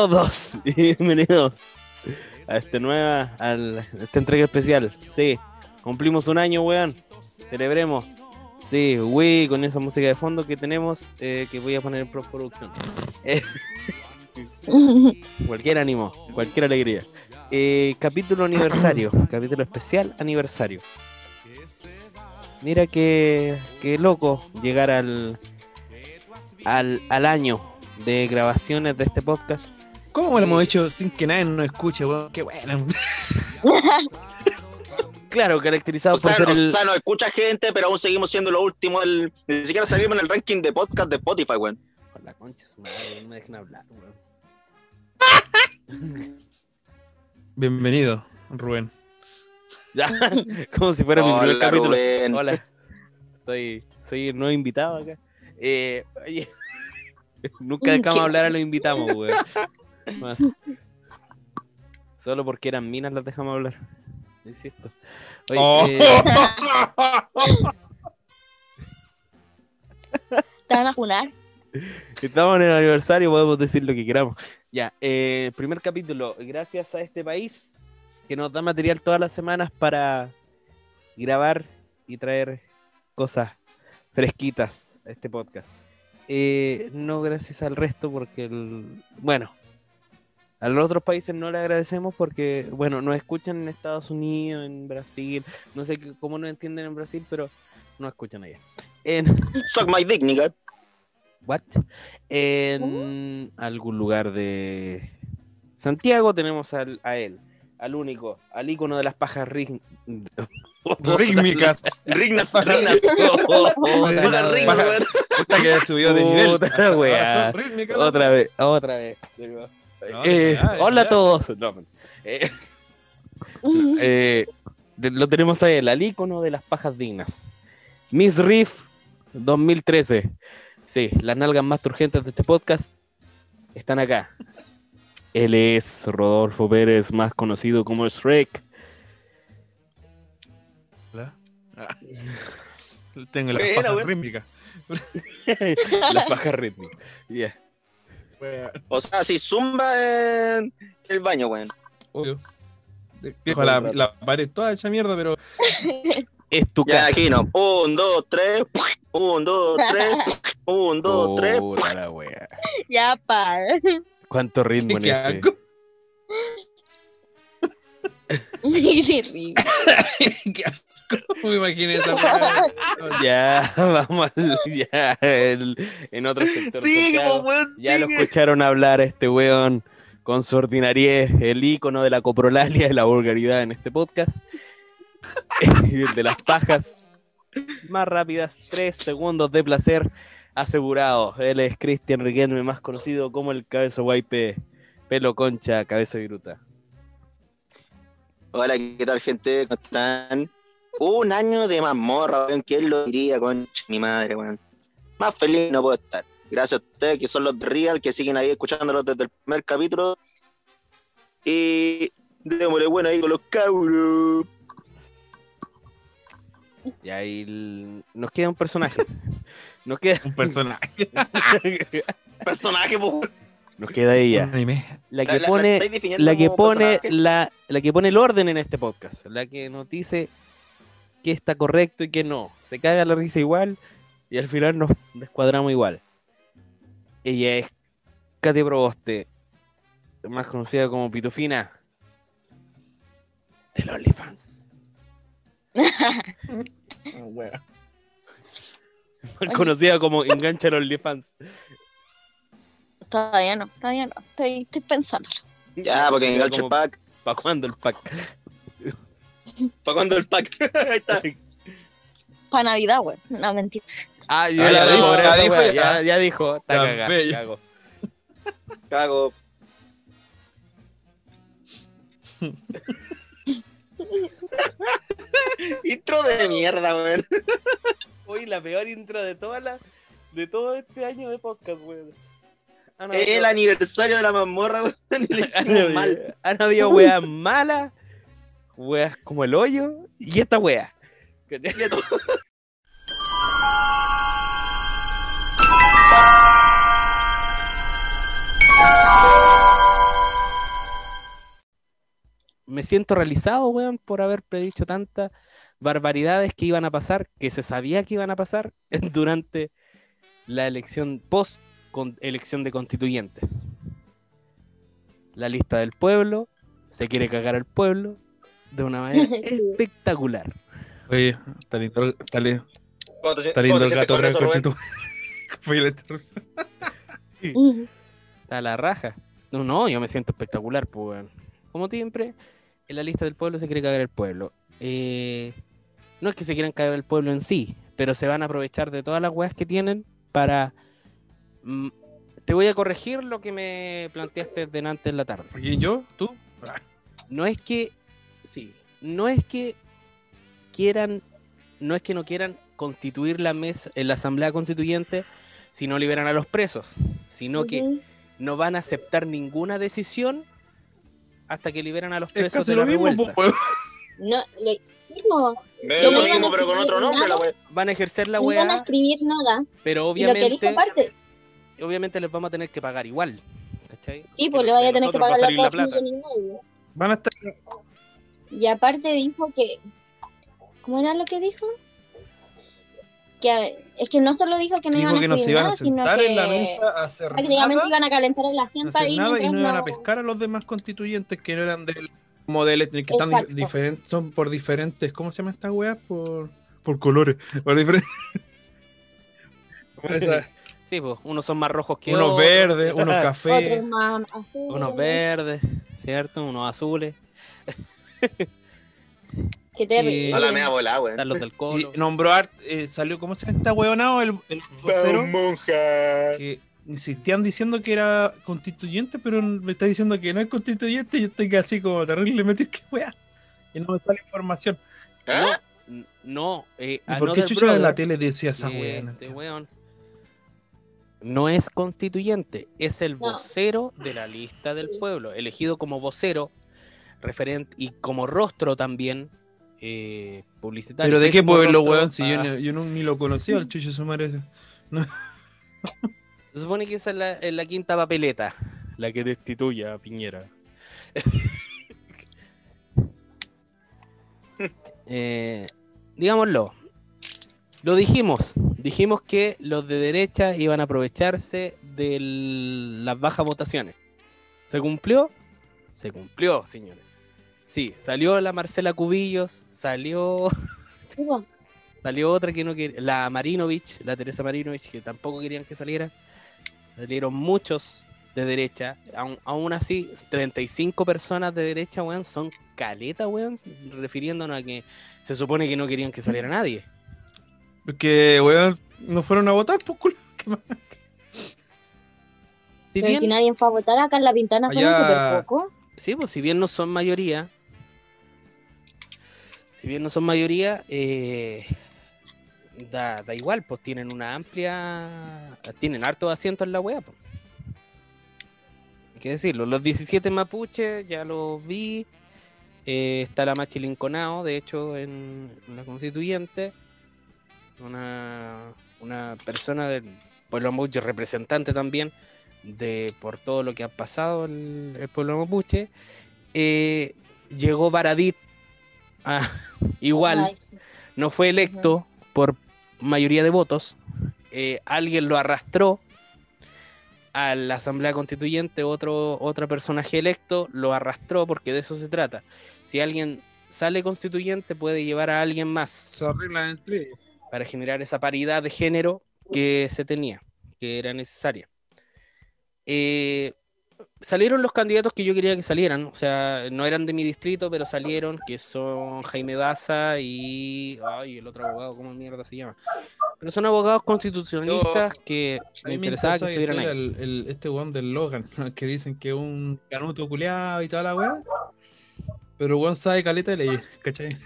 Todos y bienvenidos a este nueva, al, a esta entrega especial. Sí, cumplimos un año, weón. Celebremos. Sí, wey, con esa música de fondo que tenemos, eh, que voy a poner en postproducción. Eh, cualquier ánimo, cualquier alegría. Eh, capítulo aniversario, capítulo especial aniversario. Mira que, que loco llegar al, al, al año de grabaciones de este podcast. ¿Cómo lo hemos hecho sin que nadie nos escuche, weón? Qué bueno. Claro, caracterizado O sea, por ser no, el. o sea, nos escucha gente, pero aún seguimos siendo lo último. del- ni siquiera salimos en el ranking de podcast de Spotify, weón. Por la concha, su madre, no me dejen hablar, weón. Bienvenido, Rubén. Ya, como si fuera mi primer Hola, capítulo. Rubén. Hola, estoy, soy el nuevo invitado acá. Eh, oye, nunca dejamos hablar a los invitados, weón. Más. Solo porque eran minas las dejamos hablar. Insisto. Oye, Oh. eh, ¿Te van a junar? estamos en el aniversario, podemos decir lo que queramos. Ya, eh, primer capítulo. Gracias a este país que nos da material todas las semanas para grabar y traer cosas fresquitas a este podcast. Eh, no gracias al resto porque, el- bueno, a los otros países no le agradecemos porque, bueno, nos escuchan en Estados Unidos, en Brasil, no sé cómo nos entienden en Brasil, pero no escuchan allá. En, Suck my dick, nigga. What? En algún lugar de Santiago tenemos al- a él, al único, al ícono de las pajas rig- Rítmicas. Rignas, rignas. Weón. Puta que subió de nivel. Rítmicas, Otra vez, otra vez. No, Eh, ya, ya, hola a todos. No. Eh, eh, de- lo tenemos a él, al ícono de las pajas dignas. Miss Riff 2013. Sí, las nalgas más turgentes de este podcast están acá. Él es Rodolfo Pérez, más conocido como Shrek. Hola. Ah. Tengo la Buena, paja weón. rítmica. las pajas rítmicas. Yeah. O sea, si zumba en el baño, weón. Obvio. Dejo la, la pared toda hecha mierda, pero Es tu Ya, casa. aquí no. Un, dos, tres. Un, dos, tres. Un, dos, tres. Puta la wea. ya, para. ¿Cuánto ritmo en ese? Qué asco. Me imaginé esa. Ya, vamos ya, el- en otro sector. Sí, Santiago. po, weón. Ya lo sigue. escucharon hablar a este weón con su ordinariez, el ícono de la coprolalia y la vulgaridad en este podcast. y el de las pajas más rápidas, tres segundos de placer asegurados. Él es Cristian Riquelme, más conocido como el Cabeza Guaype, pelo concha, cabeza viruta. Hola, ¿qué tal, gente? ¿Cómo están? Un año de mazmorra, weón. ¿Quién lo diría, con mi madre, weón? Más feliz no puedo estar. Gracias a ustedes, que son los de Real, que siguen ahí escuchándolos desde el primer capítulo. Y démosle bueno ahí con los cabros. Y ahí el- nos queda un personaje. Nos queda, Un personaje. Personaje, po. nos queda ella. La que la- pone, la que pone la, la que pone el orden en este podcast, la que nos dice qué está correcto y qué no. Se caga la risa igual y al final nos descuadramos igual. Ella es Katy Proboste, más conocida como Pitufina de los OnlyFans. Más conocida como Engancha los OnlyFans. Todavía no, todavía no. Estoy, estoy pensándolo. Ya, porque Mira engancho el pack. ¿Para cuándo el pack? ¿Para cuándo el pack? ahí está. Para Navidad, güey. No, mentira. Ah, ya, Ah, dijo, dijo, por ya esa dijo, wea, ya. ya, ya dijo, está ve. cago. Cago. Intro de mierda, weón. Hoy la peor intro de toda la de todo este año de podcast, weón. Es el aniversario de la mazmorra, weón. Le mal. Han habido weas malas, weas como el hoyo y esta wea. Me siento realizado, weón, por haber predicho tantas barbaridades que iban a pasar, que se sabía que iban a pasar durante la elección post con elección de constituyentes. La lista del pueblo, se quiere cagar al pueblo, de una manera espectacular. Oye, está lindo, está lindo, ¿Cómo te, está lindo el gato conche tu- Fue la interrupción. Ujú. Está la raja. No, no, yo me siento espectacular, pues. Como siempre, en la lista del pueblo se quiere cagar el pueblo. Eh, no es que se quieran cagar el pueblo en sí, pero se van a aprovechar de todas las weas que tienen para. mm, te voy a corregir lo que me planteaste delante en la tarde. ¿Y yo? ¿Tú? No es que. No es que quieran. No es que no quieran constituir la mesa en la asamblea constituyente si no liberan a los presos, sino que no van a aceptar ninguna decisión hasta que liberan a los Es presos casi de la lo mismo, revuelta. pues, No, le- mismo, lo mismo, a pero con otro nombre, la nada. Van a ejercer la no iban a escribir nada. pero Y lo que dijo obviamente, obviamente les vamos a tener que pagar igual. ¿cachai? sí, pues le vaya a tener que va pagar salir las la dos plata. millones y medio. Van a estar. Y aparte dijo que. ¿Cómo era lo que dijo? Que es que no solo dijo que no iban Dijo a que no se iban a nada, sino sentar que en la mesa a hacer prácticamente nada, iban a calentar el asiento ahí nada y no iban a pescar a los demás constituyentes que no eran del modelo, que están diferentes, son por diferentes, ¿cómo se llama esta weá? Por, por colores, por diferentes. Sí, pues, unos son más rojos que unos otros, verdes, unos cafés. Otros más azules, unos verdes, ¿cierto? Unos azules, Qué terrible. Y- A la mea volada, weón. del Y colo. nombró art, eh, salió, ¿cómo se llama esta weonado? El, el vocero, monja. que insistían diciendo que era constituyente, pero me está diciendo que no es constituyente, y yo estoy así como terrible metido, ¿qué weá? Y no me sale información. ¿Ah? N- No, eh, ¿Y por qué Another chucha en la Brother, tele decía esa eh? No este weón, no es constituyente, es el No. vocero de la lista del pueblo, elegido como vocero, referente y como rostro también eh, publicitario. ¿Pero de qué pueblo, weón? Si yo, yo no- ni lo conocía, el chucho su madre ese. Se supone que esa es la, es la quinta papeleta, la que destituye a Piñera. Eh, digámoslo, lo dijimos, dijimos que los de derecha iban a aprovecharse de las bajas votaciones. ¿Se cumplió? Se cumplió, señores. Sí, salió la Marcela Cubillos, salió Sí, po. Salió otra que no quería, la Marinovich, la Teresa Marinovich, que tampoco querían que saliera. Salieron muchos de derecha. Aún, aún así, 35 personas de derecha, weón, son caleta, weón, refiriéndonos a que se supone que no querían que saliera nadie. Porque, weón, no fueron a votar, pues, culo. ¿Qué más? Si Pero bien, si nadie fue a votar, acá en La Pintana fueron Allá- súper poco. Sí, pues si bien no son mayoría, si bien no son mayoría, eh, da, da igual, pues tienen una amplia, tienen hartos asientos en la wea, pues. Hay que decirlo, los 17 mapuches ya los vi, eh, está la Machi Linconao, de hecho, en, en la constituyente, una, una persona del pueblo mapuche, representante también de por todo lo que ha pasado en el pueblo mapuche, eh, llegó Baradit a- igual, Ay, sí. no fue electo por mayoría de votos, eh, alguien lo arrastró a la Asamblea Constituyente, otro, otro personaje electo lo arrastró porque de eso se trata. Si alguien sale constituyente puede llevar a alguien más Se arreglan para generar esa paridad de género que se tenía, que era necesaria. Eh, salieron los candidatos que yo quería que salieran, o sea, no eran de mi distrito, pero salieron, que son Jaime Daza y... Ay, el otro abogado, ¿cómo mierda se llama? Pero son abogados constitucionalistas que me interesaba que estuvieran ahí. el, el- este weón del Logan, que dicen que es un canuto culeado y toda la weá. Pero weón sabe caleta de leyes, ¿cachai?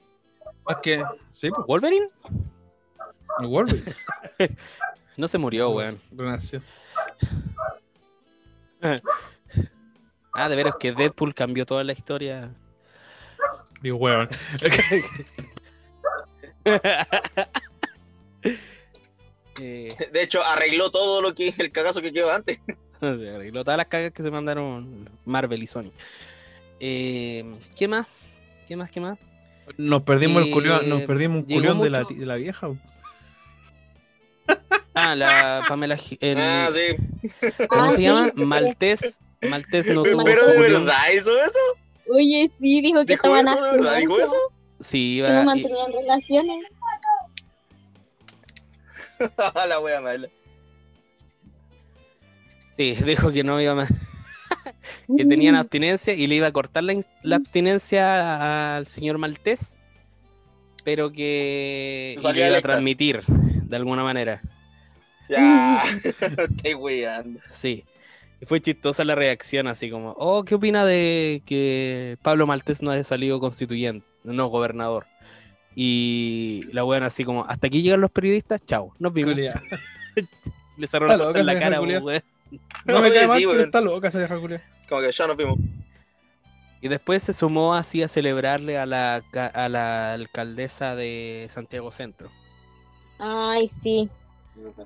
Más que. Sí, pues, ¿Wolverine? el Wolverine. No se murió, weón. Renació. Ah, de veras que Deadpool cambió toda la historia. Digo, weón. Eh, De hecho, arregló todo lo que el cagazo que quedó antes. Arregló todas las cagas que se mandaron Marvel y Sony. Eh, ¿Qué más? ¿Qué más? ¿Qué más? Nos perdimos el Eh, culión, nos perdimos un culión de la, de la vieja. Ah, la Pamela. El- Ah, sí. ¿Cómo Ah, se sí. llama? Maltés. Maltés no tuvo Pero de verdad hizo eso. Oye, sí, dijo que ¿Dijo estaban eso? ¿De verdad dijo eso? Sí, Que no iba. y- mantenían relaciones. la wea mala. Sí, dijo que no iba más. que tenían abstinencia y le iba a cortar la, la abstinencia al señor Maltés, pero que y Salía le iba a transmitir de alguna manera. Ya. Estoy weando. Sí. Y fue chistosa la reacción, así como, oh, ¿qué opina de que Pablo Maltés no haya salido constituyente, no gobernador? Y la buena así como, hasta aquí llegan los periodistas, chao, nos vimos. Le cerró la loca en la cara, weón. No me cae mal, sí, pero weón. está loca esa vieja culia. Como que ya nos vimos. Y después se sumó así a celebrarle a la, a la alcaldesa de Santiago Centro. Ay, sí.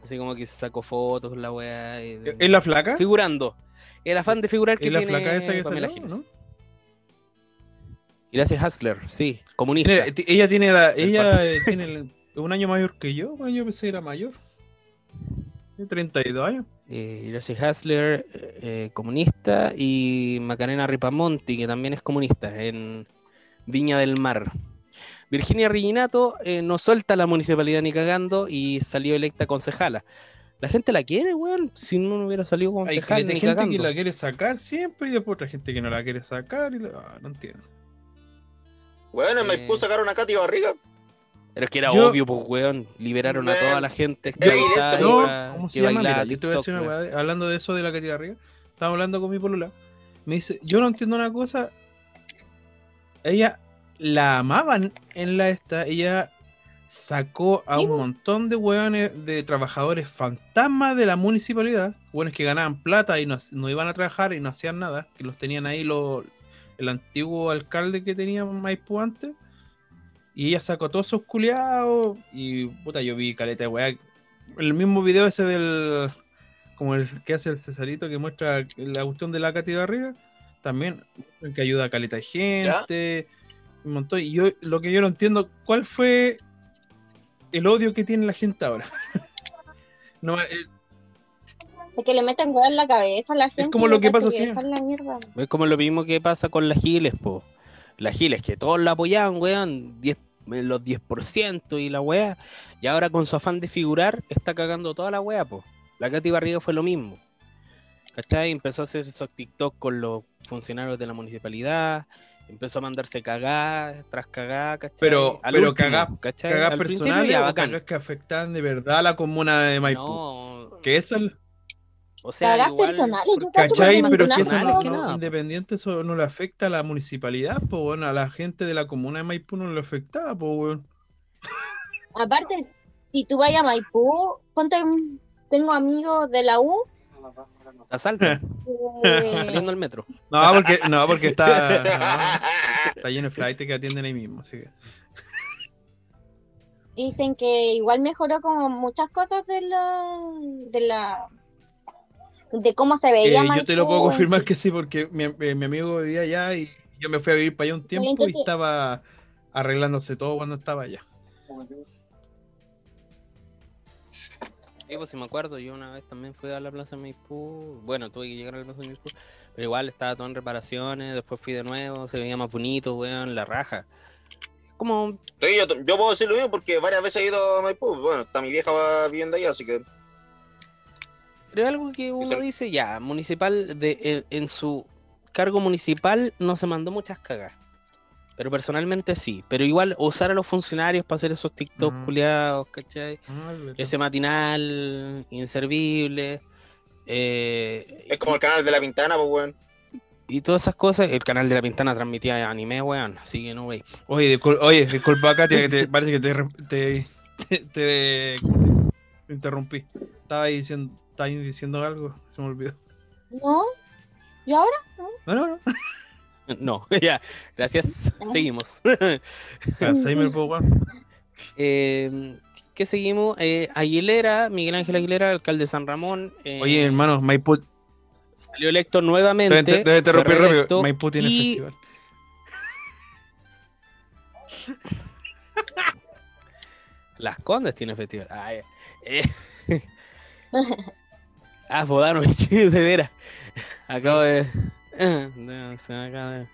Así como que sacó fotos, la weá. y- ¿Es la flaca? Figurando. El afán de figurar que ¿Es la tiene flaca esa que Pamela salió, no? Gracias Hustler, sí, comunista. Ella tiene El ella tiene el- un año mayor que yo, yo pensé que era mayor. Tiene 32 años. Eh, Gracias Hustler, eh, comunista. Y Macarena Ripamonti, que también es comunista, en Viña del Mar. Virginia Reginato eh, no suelta la municipalidad ni cagando y salió electa concejala. La gente la quiere, weón. Si no, no hubiera salido Hay concejal de ni gente cagando. que la quiere sacar siempre y después otra gente que no la quiere sacar. Y la- ah, no entiendo. Bueno, me Eh. puso a sacar una Katy Barriga. Pero es que era Yo- obvio, pues, weón. Liberaron a toda la gente era esclavizada evidente, y No, va- ¿cómo se llama? Mira, yo te voy a decir una TikTok, weá, hablando de eso de la Katy Barriga. Estaba hablando con mi polula. Me dice, yo no entiendo una cosa. Ella la amaban en la esta. Ella sacó a Sí, un po. montón de hueones de trabajadores fantasmas de la municipalidad. Hueones que ganaban plata y no, no iban a trabajar y no hacían nada. Que los tenían ahí los, el antiguo alcalde que tenía Maipú antes. Y ella sacó a todos esos culiados. Y puta, yo vi caleta de weá. El mismo video ese del. Como el que hace el Cesarito que muestra la cuestión de la de arriba. También que ayuda a caleta de gente. Un montón. Y yo lo que yo no entiendo, ¿cuál fue el odio que tiene la gente ahora? no, eh, Es que le meten hueá en la cabeza a la gente. como y lo que pasa esa es. Es como lo mismo que pasa con las Giles, po. Las Giles, que todos la apoyaban, weón, 10, eh, los 10% y la weá. Y ahora con su afán de figurar, está cagando toda la weá, po. La Katy Barriga fue lo mismo. ¿Cachai? Empezó a hacer esos TikTok con los funcionarios de la municipalidad. Empezó a mandarse cagar tras cagar, ¿cachai? Pero- Al pero último, cagá- ¿cachai? cagas Al principio personales ya o bacán. cagas que afectan de verdad a la comuna de Maipú. No, Que eso es o sea, Cagás igual- personales, Pero si es eso personal, no, que nada, independiente, eso no le afecta a la municipalidad, pues bueno, a la gente de la comuna de Maipú no le afectaba, pues. Aparte, si tú vayas a Maipú, ponte, tengo amigos de la U. Asalto, que- saliendo al metro. No, porque, no, porque está, no, está lleno de flight que atienden ahí mismo, así que. dicen que igual mejoró como muchas cosas de la de la de cómo se Eh, veía yo te lo puedo confirmar que sí, porque mi, eh, mi amigo vivía allá y yo me fui a vivir para allá un tiempo y entonces- estaba arreglándose todo cuando estaba allá. Sí, pues si me acuerdo, yo una vez también fui a la Plaza Maipú. Bueno, tuve que llegar a la Plaza Maipú, pero igual estaba todo en reparaciones. Después fui de nuevo, se veía más bonito, weón, la raja. Como, Sí, yo, yo puedo decir lo mismo porque varias veces he ido a Maipú. Bueno, está mi vieja va viviendo ahí, así que. pero es algo que uno dice ya, municipal, de, en, en su cargo municipal no se mandó muchas cagas. Pero personalmente sí. Pero igual usar a los funcionarios para hacer esos TikTok Ujú. culiados, ¿cachai? Ah. Ese matinal, inservible. eh, Es como el canal de la Pintana, pues, weón. Y todas esas cosas, el canal de la Pintana transmitía anime, weón, así que no, wey. Oye, discul- oye, disculpa, Katia, que te, parece que te, te, te, interrumpí. Estaba ahí diciendo, estaba ahí diciendo algo, se me olvidó. no y ahora No, no, no. No, ya, gracias, seguimos. Alzheimer. Eh, ¿Qué seguimos? Eh, Aguilera, Miguel Ángel Aguilera, alcalde de San Ramón. eh, Oye, hermano, Maipú. Salió electo nuevamente. Te, te, te fue interrumpí rápido. Maipú tiene y festival. Las Condes tiene festival. Ah. Eh, ah, Bodanovich, de veras. Acabo de.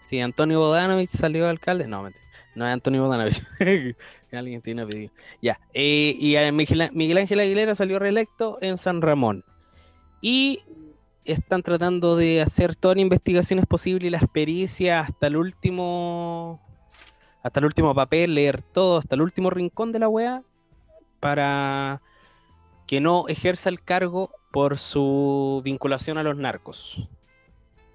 Sí, Antonio Bodanovich salió alcalde. No, mentira. No es Antonio Bodanovich. Alguien tiene pedido. Ya. eh, y Miguel, Miguel Ángel Aguilera salió reelecto en San Ramón. Y están tratando de hacer todas las investigaciones posibles y las pericias hasta el último. Hasta el último papel, leer todo, hasta el último rincón de la weá. Para que no ejerza el cargo por su vinculación a los narcos.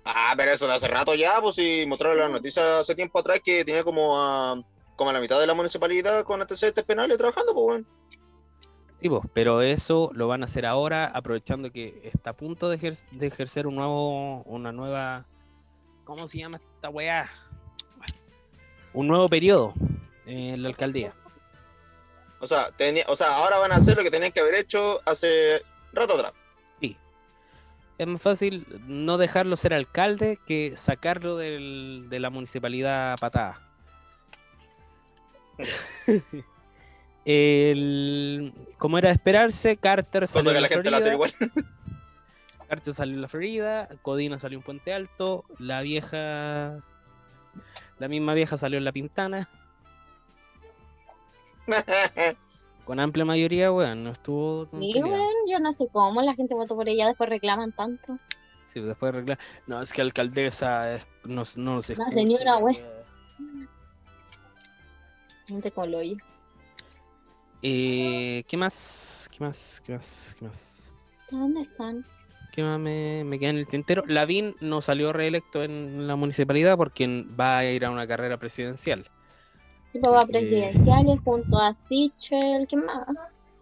Ah, pero eso de hace rato ya, pues sí, mostraron la noticia hace tiempo atrás que tenía como a, como a la mitad de la municipalidad con antecedentes penales trabajando, pues weón. Sí, po, pero eso lo van a hacer ahora, aprovechando que está a punto de, ejer- de ejercer un nuevo, una nueva, ¿cómo se llama esta weá? Un nuevo periodo en la alcaldía. O sea, tenía, o sea, ahora van a hacer lo que tenían que haber hecho hace rato atrás. Es más fácil no dejarlo ser alcalde que sacarlo del- de la municipalidad a patada. El, como era de esperarse, Carter salió en la gente la hace Florida. igual. Carter salió en la Florida, Codina salió en Puente Alto, la vieja, la misma vieja salió en La Pintana, con amplia mayoría, weón, no estuvo... Sí, weón, yo no sé cómo la gente votó por ella, después reclaman tanto. Sí, después arreglar. No, es que alcaldesa es- no, no se No una wea. Gente con lo oye. Eh, ¿Qué más? ¿Qué más? ¿Qué más? ¿Qué más? ¿Dónde están? ¿Qué más me, me queda en el tintero? Lavín no salió reelecto en la municipalidad porque va a ir a una carrera presidencial. A Porque- presidenciales junto a Sichel, ¿qué más?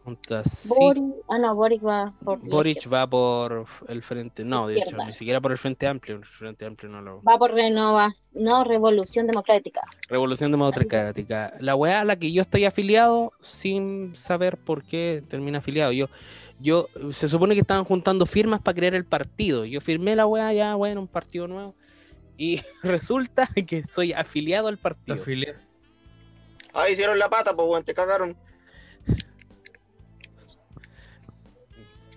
Junto a Boric. Ah, no, Boric va por Boric va por el frente, no, de hecho, ni siquiera por el frente amplio, el frente amplio no lo... Va por renovas, no, Revolución Democrática. Revolución Democrática. La weá a la que yo estoy afiliado sin saber por qué termina afiliado. Yo, yo, se supone que estaban juntando firmas para crear el partido. Yo firmé la weá ya, bueno, un partido nuevo. Y resulta que soy afiliado al partido. afilié. Ah, hicieron la pata, pues weón, te cagaron.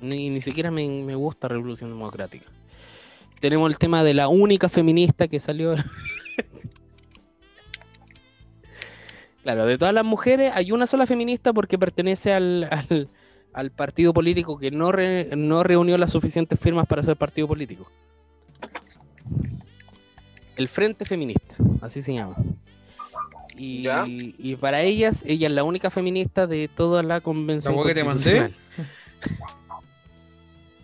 Ni, ni siquiera me, me gusta Revolución Democrática. Tenemos el tema de la única feminista que salió. claro, de todas las mujeres hay una sola feminista porque pertenece al, al- partido político que no, no reunió las suficientes firmas para ser partido político. El Frente Feminista, así se llama. Y, ¿Ya? y para ellas, ella es la única feminista de toda la convención. ¿La que te mandé?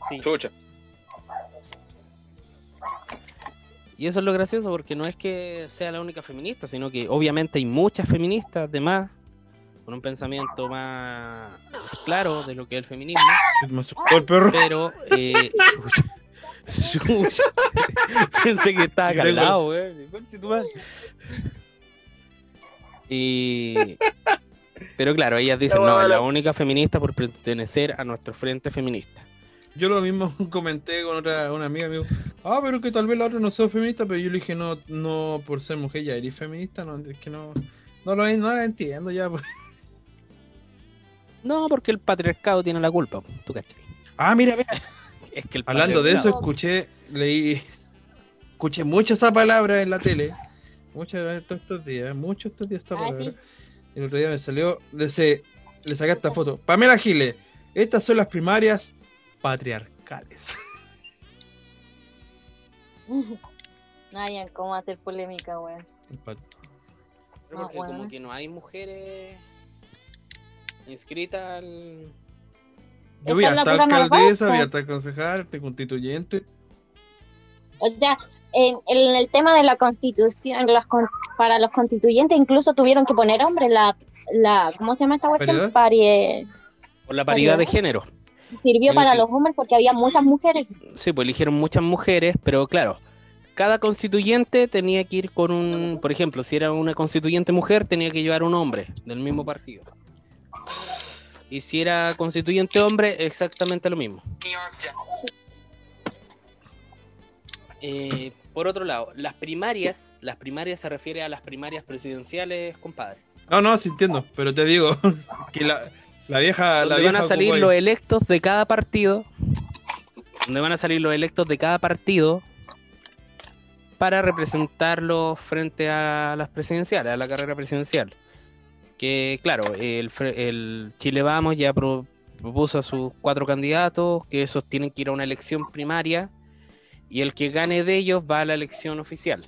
Sí. Chucha. Y eso es lo gracioso porque no es que sea la única feminista, sino que obviamente hay muchas feministas de más, con un pensamiento más claro de lo que es el feminismo, el perro. pero eh, chucha, chucha. pensé que estaba acá al lado, güey. Y pero claro, ellas dicen, no, es la única feminista por pertenecer a nuestro frente feminista. Yo lo mismo comenté con otra una amiga, dijo, ah, pero que tal vez la otra no sea feminista, pero yo le dije, no, no por ser mujer ya eres feminista, no, es que no, no lo, no la entiendo ya. pues. No, porque el patriarcado tiene la culpa, tú cachai. Ah, mira, mira. Es que el Hablando de eso, escuché, leí, escuché mucho esa palabra en la tele, muchas de todos estos días, muchos estos días esta Ah, palabra. sí. Y el otro día me salió, le, se- le saqué esta foto. Pamela Giles, estas son las primarias patriarcales. No hayan cómo hacer polémica, weón. Pero Ah, porque bueno. como que no hay mujeres inscritas al... Yo vi hasta alcaldesa, vi hasta concejal, hasta constituyente. O sea, en, en el tema de la constitución, los con- para los constituyentes incluso tuvieron que poner hombres la, la ¿cómo se llama esta cuestión? ¿Paridad? Parie- por la paridad de género. sirvió para los hombres porque había muchas mujeres. Sí, pues eligieron muchas mujeres, pero claro, cada constituyente tenía que ir con un, por ejemplo, si era una constituyente mujer, tenía que llevar un hombre del mismo partido. Y si era constituyente hombre, exactamente lo mismo. Eh, por otro lado, las primarias, las primarias se refiere a las primarias presidenciales, compadre. No, no, sí entiendo, pero te digo que la, la vieja. La donde van a salir los electos de cada partido. Donde van a salir los electos de cada partido para representarlos frente a las presidenciales, a la carrera presidencial. Que claro, el, fre- el Chile Vamos ya pro- propuso a sus cuatro candidatos, que esos tienen que ir a una elección primaria, y el que gane de ellos va a la elección oficial.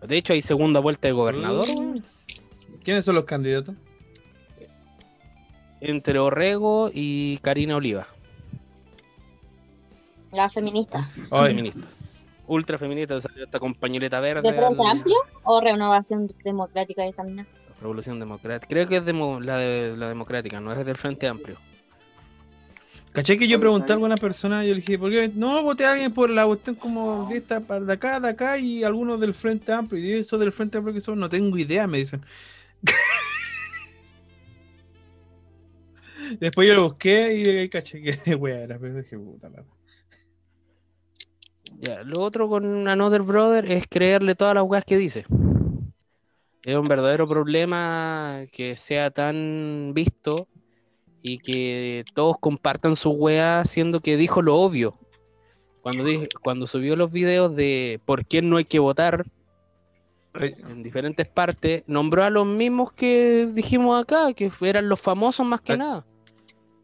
De hecho, hay segunda vuelta de gobernador, weón. ¿Quiénes son los candidatos? entre Orrego y Karina Oliva, La feminista. Ay, feminista. Ultra feminista, salió esta compañereta verde. ¿De Frente al- Amplio o Renovación Democrática de esa mina? Revolución Democrática. Creo que es demo- la, de, la democrática, no es del Frente Amplio. ¿Caché que yo pregunté a alguna persona y yo le dije, ¿por qué no voté a alguien por la cuestión como de esta, par- de acá, de acá y algunos del Frente Amplio? Y eso del Frente Amplio que son, no tengo idea, me dicen. Después yo lo busqué y ahí caché que wea era, pero dije, puta la. Ya, lo otro con Another Brother es creerle todas las weas que dice. Es un verdadero problema que sea tan visto y que todos compartan su wea siendo que dijo lo obvio. Cuando, dije, cuando subió los videos de por quién no hay que votar en diferentes partes, nombró a los mismos que dijimos acá, que eran los famosos más que nada.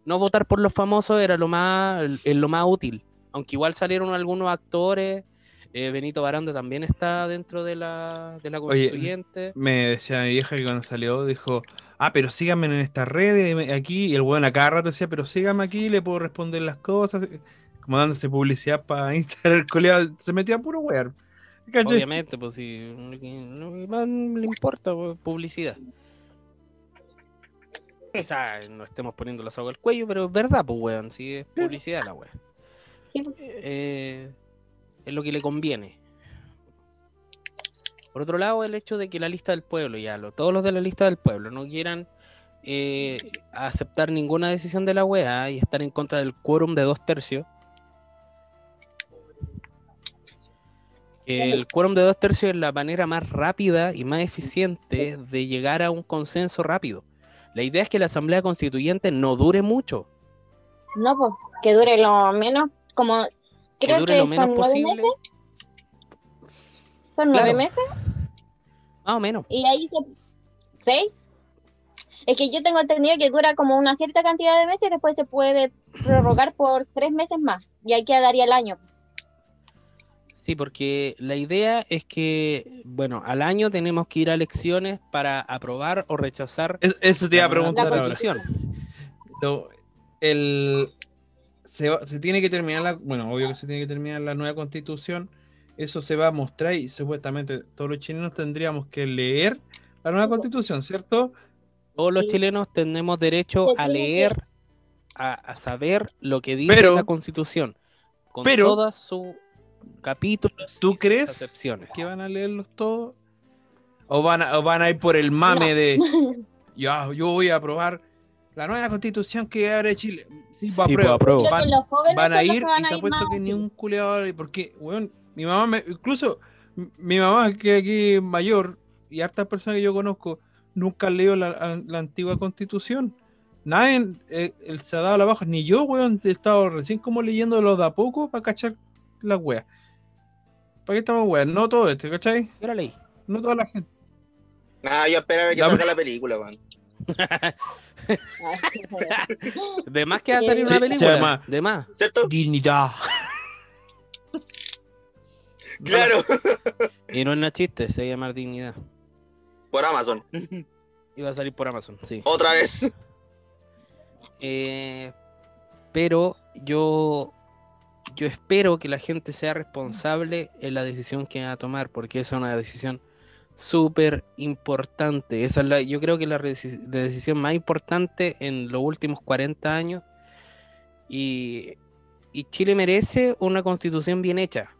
No votar por los famosos era lo más, lo más útil. Aunque igual salieron algunos actores. Eh, Benito Baranda también está dentro de la, de la Oye, constituyente. Me decía mi vieja que cuando salió dijo, ah, pero síganme en esta red y aquí. Y el weón a cada rato decía, pero síganme aquí, le puedo responder las cosas. Como dándose publicidad para Instagram, el colega se metía a puro. ¿Cachai? Obviamente, pues si no le- importa pues, publicidad. Quizá no estemos poniendo la soga al cuello, pero es verdad, pues weón, si es publicidad la weón. Sí, eh, es lo que le conviene. Por otro lado, el hecho de que la lista del pueblo, ya lo, todos los de la lista del pueblo no quieran eh, aceptar ninguna decisión de la UEA y estar en contra del quórum de dos tercios. El quórum de dos tercios es la manera más rápida y más eficiente de llegar a un consenso rápido. La idea es que la Asamblea Constituyente no dure mucho, No, pues que dure lo menos, como que creo dure que lo menos son nueve posible. meses, son nueve Claro. meses, Más o menos. y ahí se... ¿Seis? Es que yo tengo entendido que dura como una cierta cantidad de meses y después se puede prorrogar por tres meses más, y ahí quedaría el año. Sí, porque la idea es que, bueno, al año tenemos que ir a elecciones para aprobar o rechazar Es- eso te iba a preguntar La ahora. Lo- el, se, va- se tiene que terminar la, bueno, obvio que se tiene que terminar la nueva constitución. Eso se va a mostrar y supuestamente todos los chilenos tendríamos que leer la nueva constitución, ¿cierto? Todos los Sí. chilenos tenemos derecho a leer, a, a saber lo que dice Pero- la constitución, con pero- todas sus capítulos ¿Tú y crees acepciones. que van a leerlos todos? ¿O van a, o van a ir por el mame No. de, ya, yo voy a aprobar la nueva constitución que abre Chile? Sí, Sí, apruebo. pues, apruebo. Creo Van- que los jóvenes van a ir y te apuesto que ni un culeador, porque, weón, mi mamá me, incluso mi mamá que aquí es mayor y hartas personas que yo conozco nunca han leído la, la antigua constitución. Nadie eh, él se ha dado la baja, ni yo, weón, he estado recién como leyéndolo de a poco para cachar las weas. ¿Para qué estamos weas? No todo este, ¿cachai? Yo la leí. No toda la gente. Ah, yo esperaba que salga la película, weón. De más que va a salir una se película. llama- De más. ¿Cierto? Dignidad. Claro. Y no es nada chiste, se llama Dignidad. Por Amazon. Va a salir por Amazon, sí. Otra vez. Eh, pero yo, yo espero que la gente sea responsable en la decisión que va a tomar, porque es una decisión súper importante. Esa es la, yo creo que la la decisión más importante en los últimos 40 años. Y, y Chile merece una constitución bien hecha.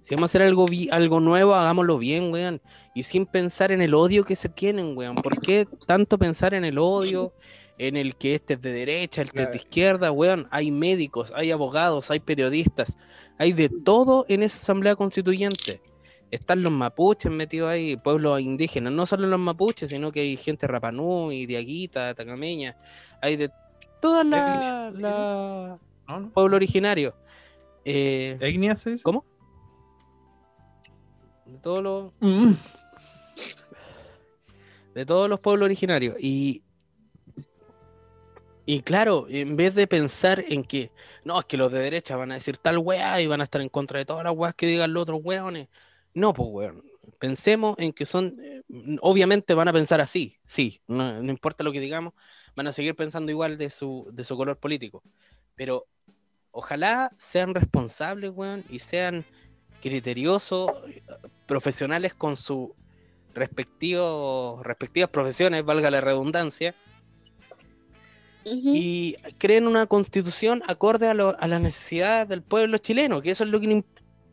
Si vamos a hacer algo, algo nuevo, hagámoslo bien, weón. Y sin pensar en el odio que se tienen, weón. ¿Por qué tanto pensar en el odio? en el que este es de derecha, este es de izquierda, weón. Hay médicos, hay abogados, hay periodistas, hay de todo en esa asamblea constituyente. Están los mapuches metidos ahí, pueblos indígenas, no solo los mapuches, sino que hay gente rapanui, diaguita, tacameña, hay de todas las Etnias, la ¿No? ¿No? pueblos originarios. Eh, ¿Etnia se dice? ¿Cómo? De todos los Mm. de todos los pueblos originarios. Y, y claro, en vez de pensar en que no, es que los de derecha van a decir tal weá y van a estar en contra de todas las weas que digan los otros weones. No, pues weón. Pensemos en que son, eh, obviamente van a pensar así, sí, no, no importa lo que digamos, van a seguir pensando igual de su, de su color político. Pero ojalá sean responsables, weón, y sean criteriosos, profesionales con su respectivo, respectivas profesiones, valga la redundancia, y creen una constitución acorde a, lo- a las necesidades del pueblo chileno, que eso es lo que,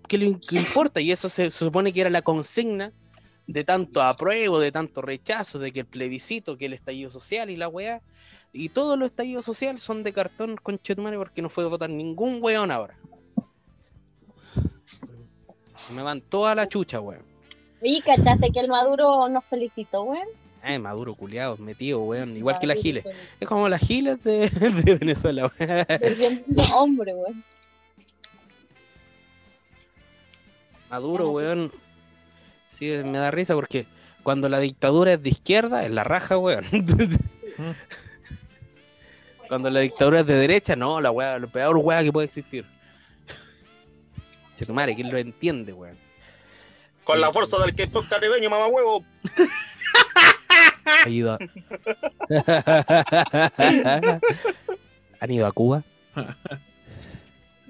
que le- que importa, y eso se, se supone que era la consigna de tanto apruebo, de tanto rechazo, de que el plebiscito, que el estallido social y la weá, y todos los estallidos sociales son de cartón con porque no fue a votar ningún weón ahora. Me van toda la chucha, weón. Oye, ¿cachaste que el Maduro nos felicitó, weón? Ay, Maduro, culiado, metido, weón. Igual que la Maduro, Giles. Es como las Giles de, de Venezuela, weón. Versión de hombre, weón. Maduro, weón. Sí, me da risa porque cuando la dictadura es de izquierda, es la raja, weón. cuando la dictadura es de derecha, no, la weá, lo peor weá que puede existir. Chetumare, ¿quién lo entiende, weón? Con la fuerza del K-pop caribeño, mamá huevo. ¿Ha ido a... ¿Han ido a Cuba?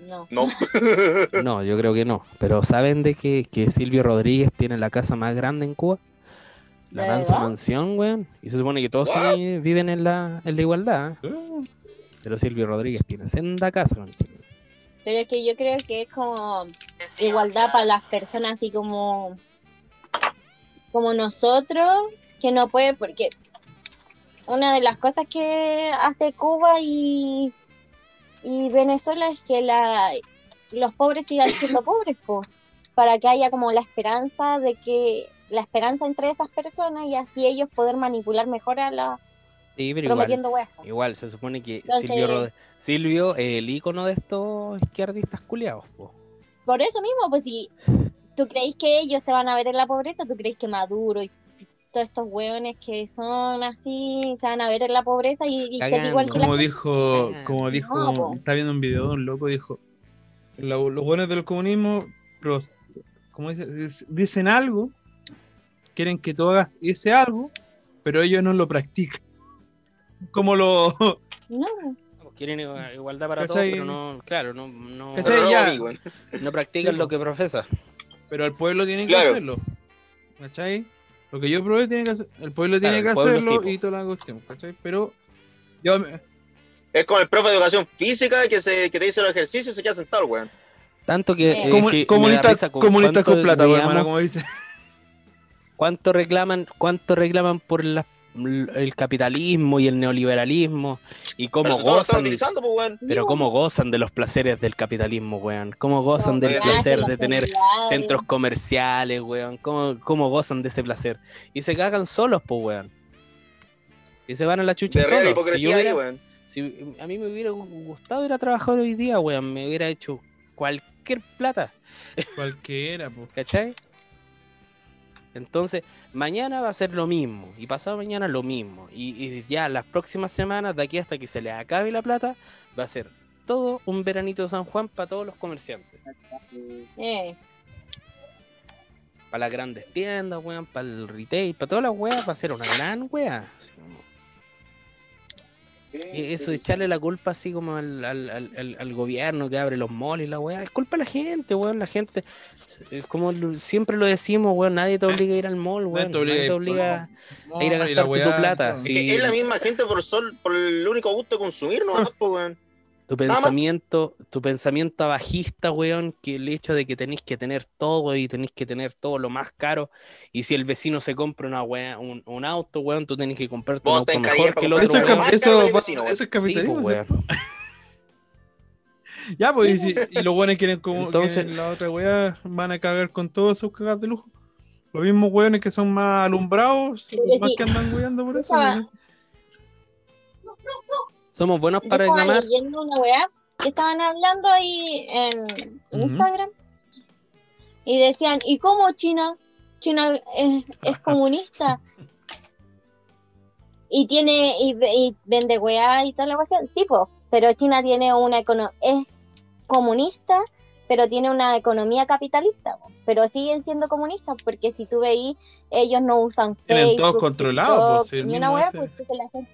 No. No. No, yo creo que no. Pero ¿saben de que, que Silvio Rodríguez tiene la casa más grande en Cuba? La ¿De mansa verdad? mansión, weón. Y se supone que todos viven en la, en la igualdad. ¿eh? Pero Silvio Rodríguez tiene senda casa, weón. Pero es que yo creo que es como igualdad para las personas así como como nosotros que no puede porque una de las cosas que hace Cuba y, y Venezuela es que la, los pobres sigan siendo pobres po, para que haya como la esperanza de que la esperanza entre esas personas y así ellos poder manipular mejor a la Sí, pero igual, prometiendo huevos. igual se supone que Entonces- Silvio, Rod- Silvio el ícono de estos izquierdistas culiados. po. Por eso mismo, pues si tú creéis que ellos se van a ver en la pobreza, tú creéis que Maduro y todos estos hueones que son así se van a ver en la pobreza y, y Cagando. igual que la Como dijo, como dijo, No, está viendo un video de un loco, dijo, "Lo- los buenos del comunismo, pros- como dice, Dic- dicen algo, quieren que tú hagas ese algo, pero ellos no lo practican. Como lo... No, Pues Quieren igu- igualdad para todos, pero no, claro, no, no, no, ya. amigo. no practican Sí, lo que profesa. Pero el pueblo tiene que hacerlo. ¿Cachai? Lo que yo probé tiene que hacer, el pueblo Claro, tiene que el pueblo hacerlo sí, y toda la cuestión, ¿cachai? Pero yo me- Es como el profe de educación física que, se, que te dice los ejercicios y se queda sentado, weón. Tanto que, Eh, eh, que comunistas con comunistas cuánto con plata, hermano, como dice. ¿Cuánto reclaman, cuánto reclaman por la- el capitalismo y el neoliberalismo? Y cómo Pero gozan, utilizando, pues, weón. pero cómo gozan de los placeres del capitalismo, weón. Cómo gozan del ya, placer de tener celulares. centros comerciales, weón. Cómo, cómo gozan de ese placer. Y se cagan solos, pues, weón. Y se van a la chucha De real solos. Si ahí, weón. si a mí me hubiera gustado ir a trabajar hoy día, weón, me hubiera hecho cualquier plata. Cualquiera, pues. ¿Cachai? Entonces, mañana va a ser lo mismo. Y pasado mañana lo mismo. Y, y ya las próximas semanas, de aquí hasta que se les acabe la plata, va a ser todo un veranito de San Juan para todos los comerciantes. Eh, Para las grandes tiendas, weón, para el retail, para todas las weas, va a ser una gran wea. Como- y eso de echarle la culpa así como al, al- al- al- al gobierno que abre los malls y la weá, es culpa de la gente, weón, la gente, es como siempre lo decimos, weón, nadie te obliga a ir al mall, Nadie weón, te obliga nadie a te ir, obliga a ir a gastarte tu plata, sí. Es que es la misma gente por, sol, por el único gusto de consumir, ¿no? Pues, weón. Tu pensamiento, tu pensamiento abajista, weón, que el hecho de que tenéis que tener todo y tenéis que tener todo lo más caro. Y si el vecino se compra una wea- un, un auto, weón, tú tenés que comprarte un auto mejor que el otro, Eso es, weón. eso, eso Sí, capitalismo. pues, weón. Ya, pues, y, si- y los buenos quieren como Entonces- que la otra weá van a cagar con todos sus cagas de lujo. Los mismos weones que son más alumbrados, más que andan weando por eso. estaba- ¿no? Somos buenos Yo para estaba reclamar. leyendo una weá que estaban hablando ahí en, en Ujú. Instagram y decían, ¿y cómo China? China es, es comunista y tiene y, y vende weá y tal la cuestión. Sí, po, pero China tiene una economía, es comunista, pero tiene una economía capitalista, po. pero siguen siendo comunistas porque si tú veis, ellos no usan Tienen todo Facebook, controlado, TikTok, pues, si ni una weá, este- pues la gente-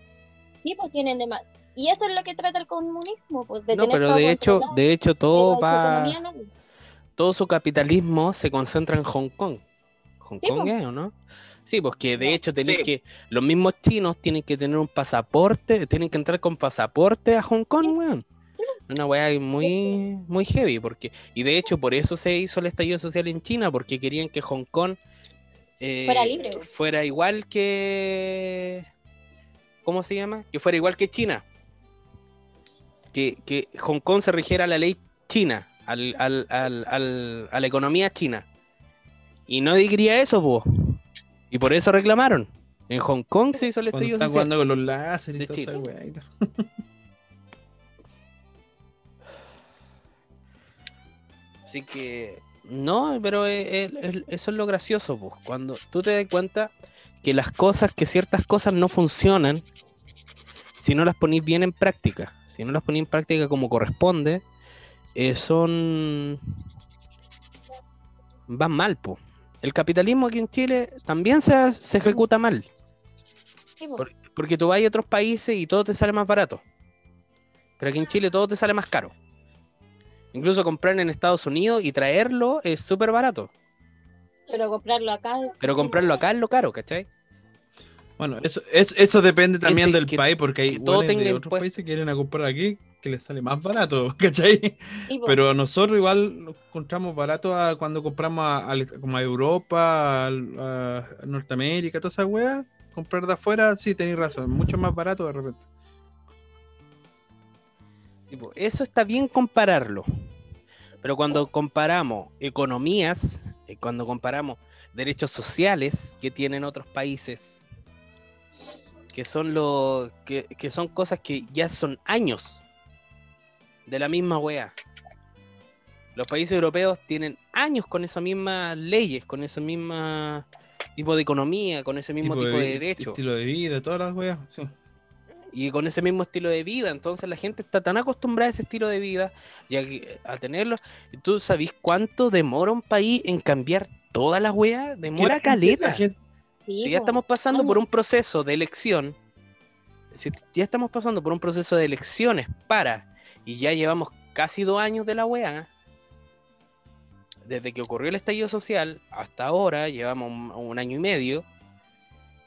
sí, pues tienen de más. Y eso es lo que trata el comunismo, pues de No, tener pero todo de hecho, de hecho todo su va, no. todo su capitalismo se concentra en Hong Kong. Hong Sí, Kong po. es, ¿o no? Sí, pues que de No. hecho tenéis Sí. que, los mismos chinos tienen que tener un pasaporte, tienen que entrar con pasaporte a Hong Kong, Sí. weón. Una weá muy, muy heavy, porque, y de hecho por eso se hizo el estallido social en China, porque querían que Hong Kong eh, Fuera libre, fuera igual que, ¿cómo se llama? Que fuera igual que China. Que, que Hong Kong se rigiera a la ley china, al, al- al- al- a la economía china. Y no diría eso, po. Y por eso reclamaron. En Hong Kong se hizo el estallido están social. jugando con los láseres y. Así que, no, pero es- es- es- eso es lo gracioso, pues. Cuando tú te das cuenta que las cosas, que ciertas cosas no funcionan, si no las ponís bien en práctica, si no las ponís en práctica como corresponde, eh, son. van mal, pues. El capitalismo aquí en Chile también se, se ejecuta mal, Sí, po. Porque tú vas a otros países y todo te sale más barato. Pero aquí en Chile todo te sale más caro. Incluso comprar en Estados Unidos y traerlo es súper barato. Pero comprarlo acá. Pero comprarlo acá es lo caro, ¿cachai? Bueno, eso, es, eso depende también Ese- del que- país, porque hay de otros impuesto. países que quieren a comprar aquí que les sale más barato, ¿cachai? Sí. Pero a nosotros igual lo encontramos barato a- cuando compramos a, como a Europa, a, Norteamérica, toda esa weá. Comprar de afuera, sí, tenéis razón, mucho más barato de repente. Eso está bien compararlo. Pero cuando comparamos economías, eh, cuando comparamos derechos sociales que tienen otros países, que son lo, que, que son cosas que ya son años de la misma wea. Los países europeos tienen años con esas mismas leyes, con ese mismo tipo de economía, con ese mismo tipo, de, derecho Estilo de vida, todas las weas. Sí. y con ese mismo estilo de vida. Entonces la gente está tan acostumbrada a ese estilo de vida y a, a tenerlo. ¿Tú sabés cuánto demora un país en cambiar todas las weas? Demora gente- caleta. la gente- Sí, si ya estamos pasando por un proceso de elección, si ya estamos pasando por un proceso de elecciones para, y ya llevamos casi dos años de la wea, desde que ocurrió el estallido social hasta ahora, llevamos un, un año y medio,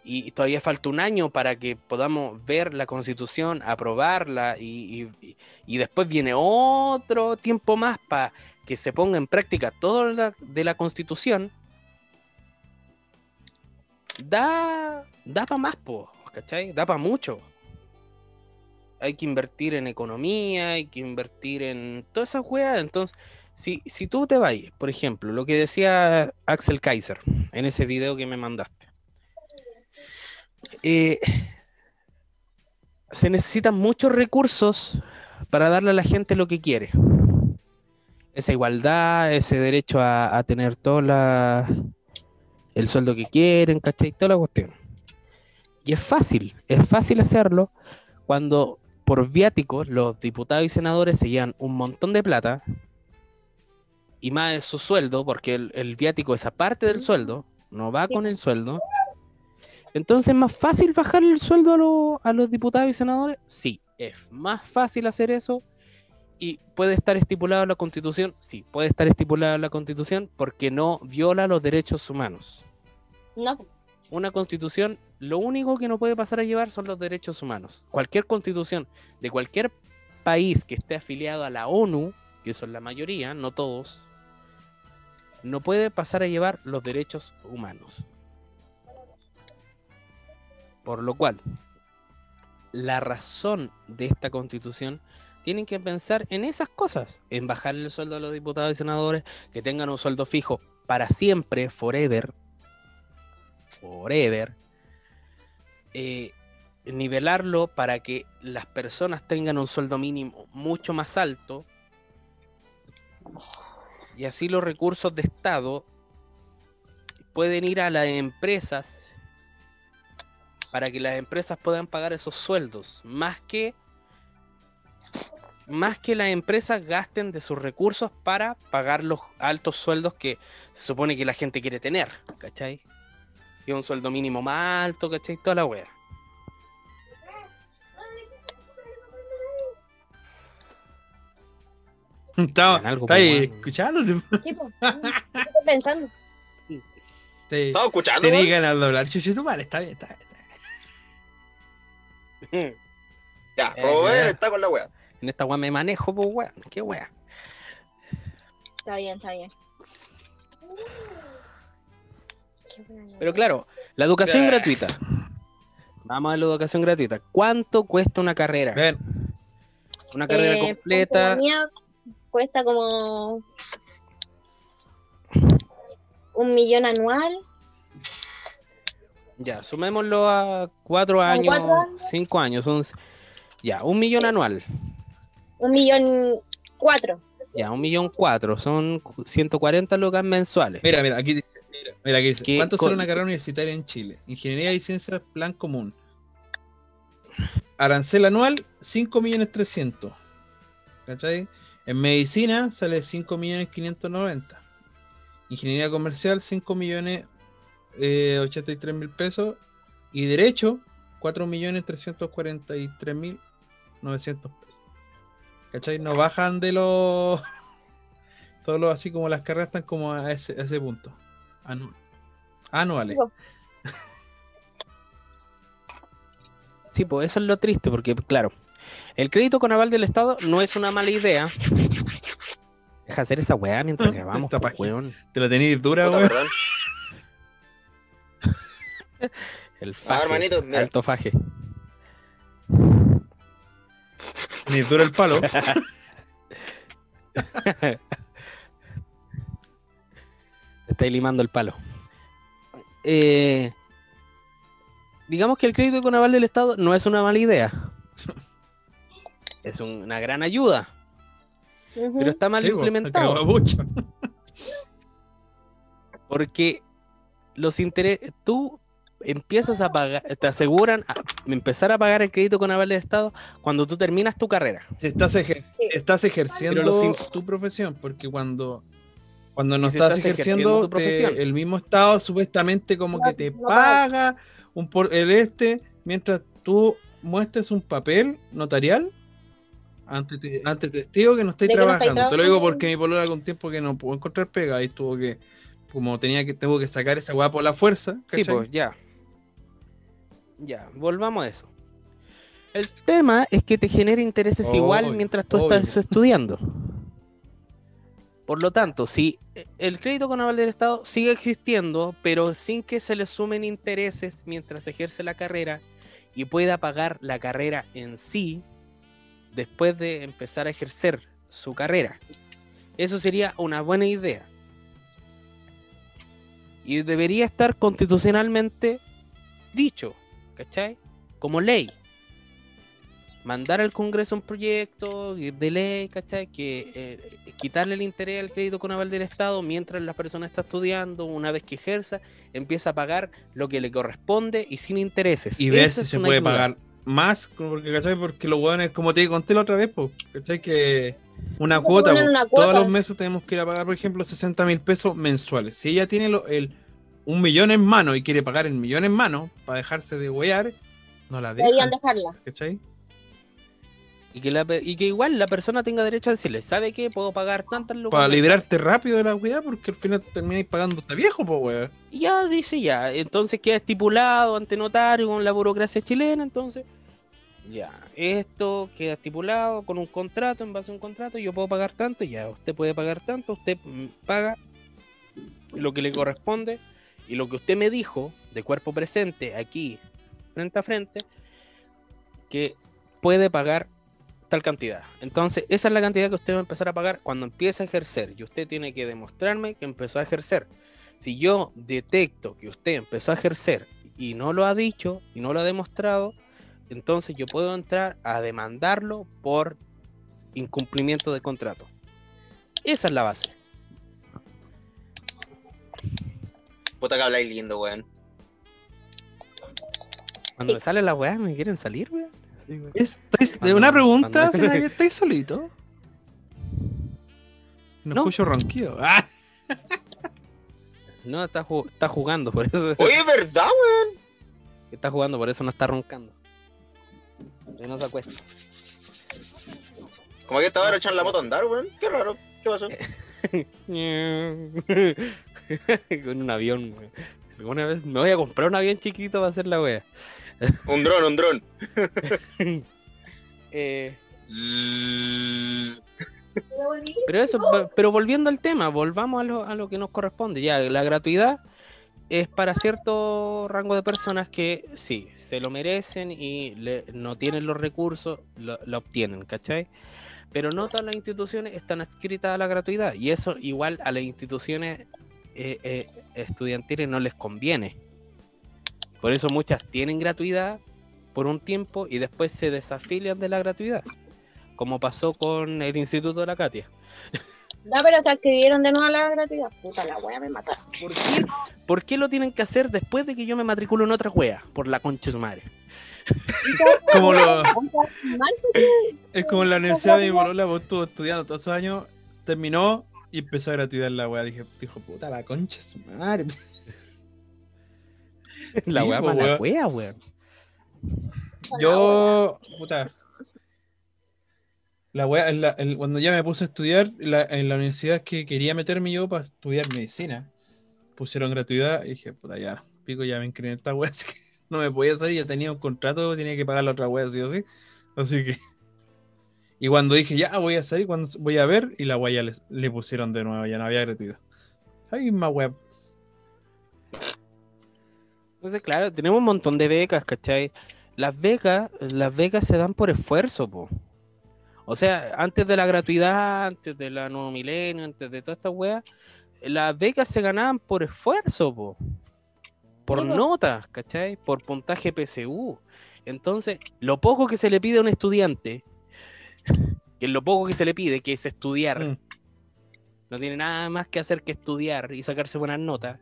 y todavía falta un año para que podamos ver la constitución, aprobarla, y, y- y después viene otro tiempo más para que se ponga en práctica todo la, de la constitución, da, da para más, ¿cachai? Da para mucho. Hay que invertir en economía, hay que invertir en todas esas weas. Entonces, si, si tú te vas, por ejemplo, lo que decía Axel Kaiser en ese video que me mandaste, eh, se necesitan muchos recursos para darle a la gente lo que quiere. Esa igualdad, ese derecho a, a tener toda la, el sueldo que quieren, ¿cachai? Toda la cuestión. Y es fácil, es fácil hacerlo cuando por viáticos los diputados y senadores se llevan un montón de plata y más de su sueldo, porque el, viático es aparte del sueldo, no va con el sueldo. Entonces, ¿es más fácil bajar el sueldo a, los- a los diputados y senadores? Sí, es más fácil hacer eso. ¿Y puede estar estipulado en la Constitución? Sí, puede estar estipulado en la Constitución porque no viola los derechos humanos. No. Una constitución, lo único que no puede pasar a llevar son los derechos humanos. Cualquier constitución de cualquier país que esté afiliado a la ONU, que son la mayoría, no todos, no puede pasar a llevar los derechos humanos. Por lo cual, la razón de esta constitución tienen que pensar en esas cosas, en bajar el sueldo a los diputados y senadores, que tengan un sueldo fijo para siempre, forever, forever, eh, nivelarlo para que las personas tengan un sueldo mínimo mucho más alto y así los recursos de Estado pueden ir a las empresas para que las empresas puedan pagar esos sueldos, más que más que las empresas gasten de sus recursos para pagar los altos sueldos que se supone que la gente quiere tener, ¿cachai? Y un sueldo mínimo más alto, ¿cachai? Toda la wea. Está, está ahí bueno. escuchándote. Sí. Estoy pensando. Te, ¿Estás escuchando? tenés ganas de hablar, chucho, tu madre, está bien, está bien. está bien. Ya, Eh, Robert está con la wea. En esta wea me manejo, pues wea. Qué wea. Está bien, está bien. Pero claro, la educación Ya. gratuita. Vamos a la educación gratuita. ¿Cuánto cuesta una carrera? Una carrera Eh, completa. La mía cuesta como un millón anual. Ya, sumémoslo a cuatro ¿Con años, cuatro años? cinco años. Son, ya, un millón anual. Un millón cuatro. Ya, un millón cuatro. Son 140 lucas mensuales. mira, mira, aquí dice, mira, aquí dice, ¿Qué ¿cuánto será una carrera universitaria en Chile? Ingeniería y ciencias, plan común. Arancel anual, 5 millones 300. ¿Cachai? En medicina sale 5 millones 590. Ingeniería comercial, 5 millones eh, 83 mil pesos. Y derecho, 4 millones 343 mil 900 pesos. ¿Cachai? No bajan de los... Solo así como las carreras están como a ese, a ese punto. Anu- Anuales. Digo, Sí, pues eso es lo triste, porque claro, el crédito con aval del Estado no es una mala idea. Deja hacer esa weá mientras grabamos, pues, weón. Te la tenéis dura, Puta, weón. perdón. El faje, hermanito, mira. alto faje. Tenéis dura el palo. Estáis limando el palo. Eh, digamos que el crédito con aval del Estado no es una mala idea. Es un- una gran ayuda, pero está mal po, implementado. Porque los intereses, tú empiezas a pagar, te aseguran a empezar a pagar el crédito con aval del Estado cuando tú terminas tu carrera. Si estás, ejer- Sí. estás ejerciendo Pero los in- tu profesión, porque cuando, cuando no si estás, estás ejerciendo ejerciendo, tu profesión. te- el mismo Estado supuestamente como que te paga. un por el este mientras tú muestres un papel notarial ante, te- ante testigo que no De que no trabajando. Te lo digo trabajando. porque mi polola con tiempo que no pudo encontrar pega y tuvo que como tenía que tengo que sacar esa weá por la fuerza. Sí, pues ya. Ya, volvamos a eso. El tema es que te genera intereses igual mientras tú obvio. estás estudiando. Por lo tanto, si el crédito con aval del Estado sigue existiendo, pero sin que se le sumen intereses mientras ejerce la carrera y pueda pagar la carrera en sí después de empezar a ejercer su carrera. Eso sería una buena idea. Y debería estar constitucionalmente dicho, ¿cachai? Como ley. Mandar al Congreso un proyecto de ley, ¿cachai? Que eh, quitarle el interés al crédito con aval del Estado mientras la persona está estudiando, una vez que ejerza, empieza a pagar lo que le corresponde y sin intereses. y ver si se puede ayuda. pagar más, porque, ¿cachai? Porque los hueones, como te conté la otra vez, pues, ¿cachai? Que una cuota, po, todos los meses tenemos que ir a pagar, por ejemplo, 60 mil pesos mensuales. Si ella tiene lo- el, un millón en mano y quiere pagar el millón en mano para dejarse de huear, no la Deberían dejan, dejarla. ¿cachai? Y que, la pe- y que igual la persona tenga derecho a decirle, ¿sabe qué? Puedo pagar tantas lucas Para mensuales". liberarte rápido de la hueá, porque al final termináis pagando hasta viejo, pues, weón. Y ya dice ya, entonces queda estipulado ante notario con la burocracia chilena, entonces ya, esto queda estipulado con un contrato, en base a un contrato, yo puedo pagar tanto, ya, usted puede pagar tanto, usted mm, paga lo que le corresponde y lo que usted me dijo de cuerpo presente aquí, frente a frente, que puede pagar tal cantidad. Entonces, esa es la cantidad que usted va a empezar a pagar cuando empiece a ejercer. Y usted tiene que demostrarme que empezó a ejercer. Si yo detecto que usted empezó a ejercer y no lo ha dicho y no lo ha demostrado, entonces yo puedo entrar a demandarlo por incumplimiento de contrato. Esa es la base. Puta que habláis lindo, weón. Cuando Sí. me sale la weá, me quieren salir, weón. Sí. Es- es- Cuando- una pregunta, cuando- ¿será que ¿estáis solito? No, No. escucho ronquido. Ah, No, está, ju- está jugando, por eso. Oye, ¿verdad, weón? Está jugando, por eso no está roncando. Que no se acuesta. Como que estaba echando la moto a andar, weón. Qué raro. ¿Qué pasó? Con un avión, weón. Alguna vez me voy a comprar un avión chiquito para hacer la wea. Un dron, un dron. Eh, pero eso, vo- pero volviendo al tema, volvamos a lo, a lo que nos corresponde. Ya, la gratuidad es para cierto rango de personas que sí, se lo merecen y le- no tienen los recursos, lo, lo obtienen, ¿cachai? Pero no todas las instituciones están adscritas a la gratuidad y eso igual a las instituciones eh, eh, estudiantiles no les conviene. Por eso muchas tienen gratuidad por un tiempo y después se desafilian de la gratuidad, como pasó con el Instituto de la Katia. No, pero se escribieron de nuevo a la gratuidad. Puta, la wea me mata. ¿Por qué, por qué lo tienen que hacer después de que yo me matriculo en otra wea? Por la concha de su madre. como lo, Mal, es como en la universidad de mi polola, vos estuvo estudiando todos esos años, terminó y empezó a gratuidad la weá. Dije, dijo, puta la concha de su madre. la Sí, wea po, mala wea, weón. Yo, puta. La wea, en la- en- cuando ya me puse a estudiar, la- en la universidad que quería meterme yo para estudiar medicina, pusieron gratuidad y dije, puta, ya, pico, ya me inscribí en esta wea, así que no me podía salir, ya tenía un contrato, tenía que pagar la otra wea, sí o sí. Así que. Y cuando dije, ya voy a salir, cuando voy a ver, y la wea ya les- le pusieron de nuevo, ya no había gratuidad. Ay, más wea. Entonces, claro, tenemos un montón de becas, ¿cachai? Las becas, las becas se dan por esfuerzo, po. O sea, antes de la gratuidad, antes de la nuevo milenio, antes de toda esta wea, las becas se ganaban por esfuerzo, po. Por notas, ¿cachai? Por puntaje PSU. Entonces, lo poco que se le pide a un estudiante, que es lo poco que se le pide, que es estudiar, Mm. no tiene nada más que hacer que estudiar y sacarse buenas notas.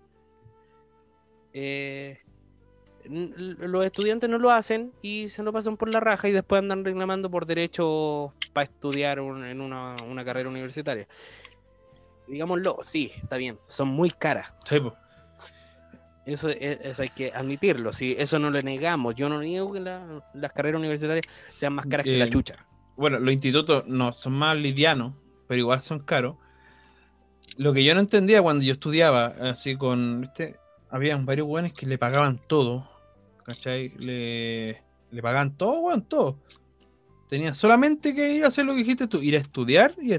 Eh, los estudiantes no lo hacen y se lo pasan por la raja y después andan reclamando por derecho para estudiar un- en una, una carrera universitaria. Digámoslo, sí, está bien, son muy caras. Sí. Eso, e- eso hay que admitirlo, sí, eso no lo negamos. Yo no niego que la- las carreras universitarias sean más caras que la Eh, chucha. bueno, los institutos no son más livianos, pero igual son caros. Lo que yo no entendía cuando yo estudiaba, así con, ¿viste? Habían varios weones que le pagaban todo, ¿cachai? Le, le pagaban todo, weón, todo. Tenían solamente que ir a hacer lo que dijiste tú, ir a estudiar y,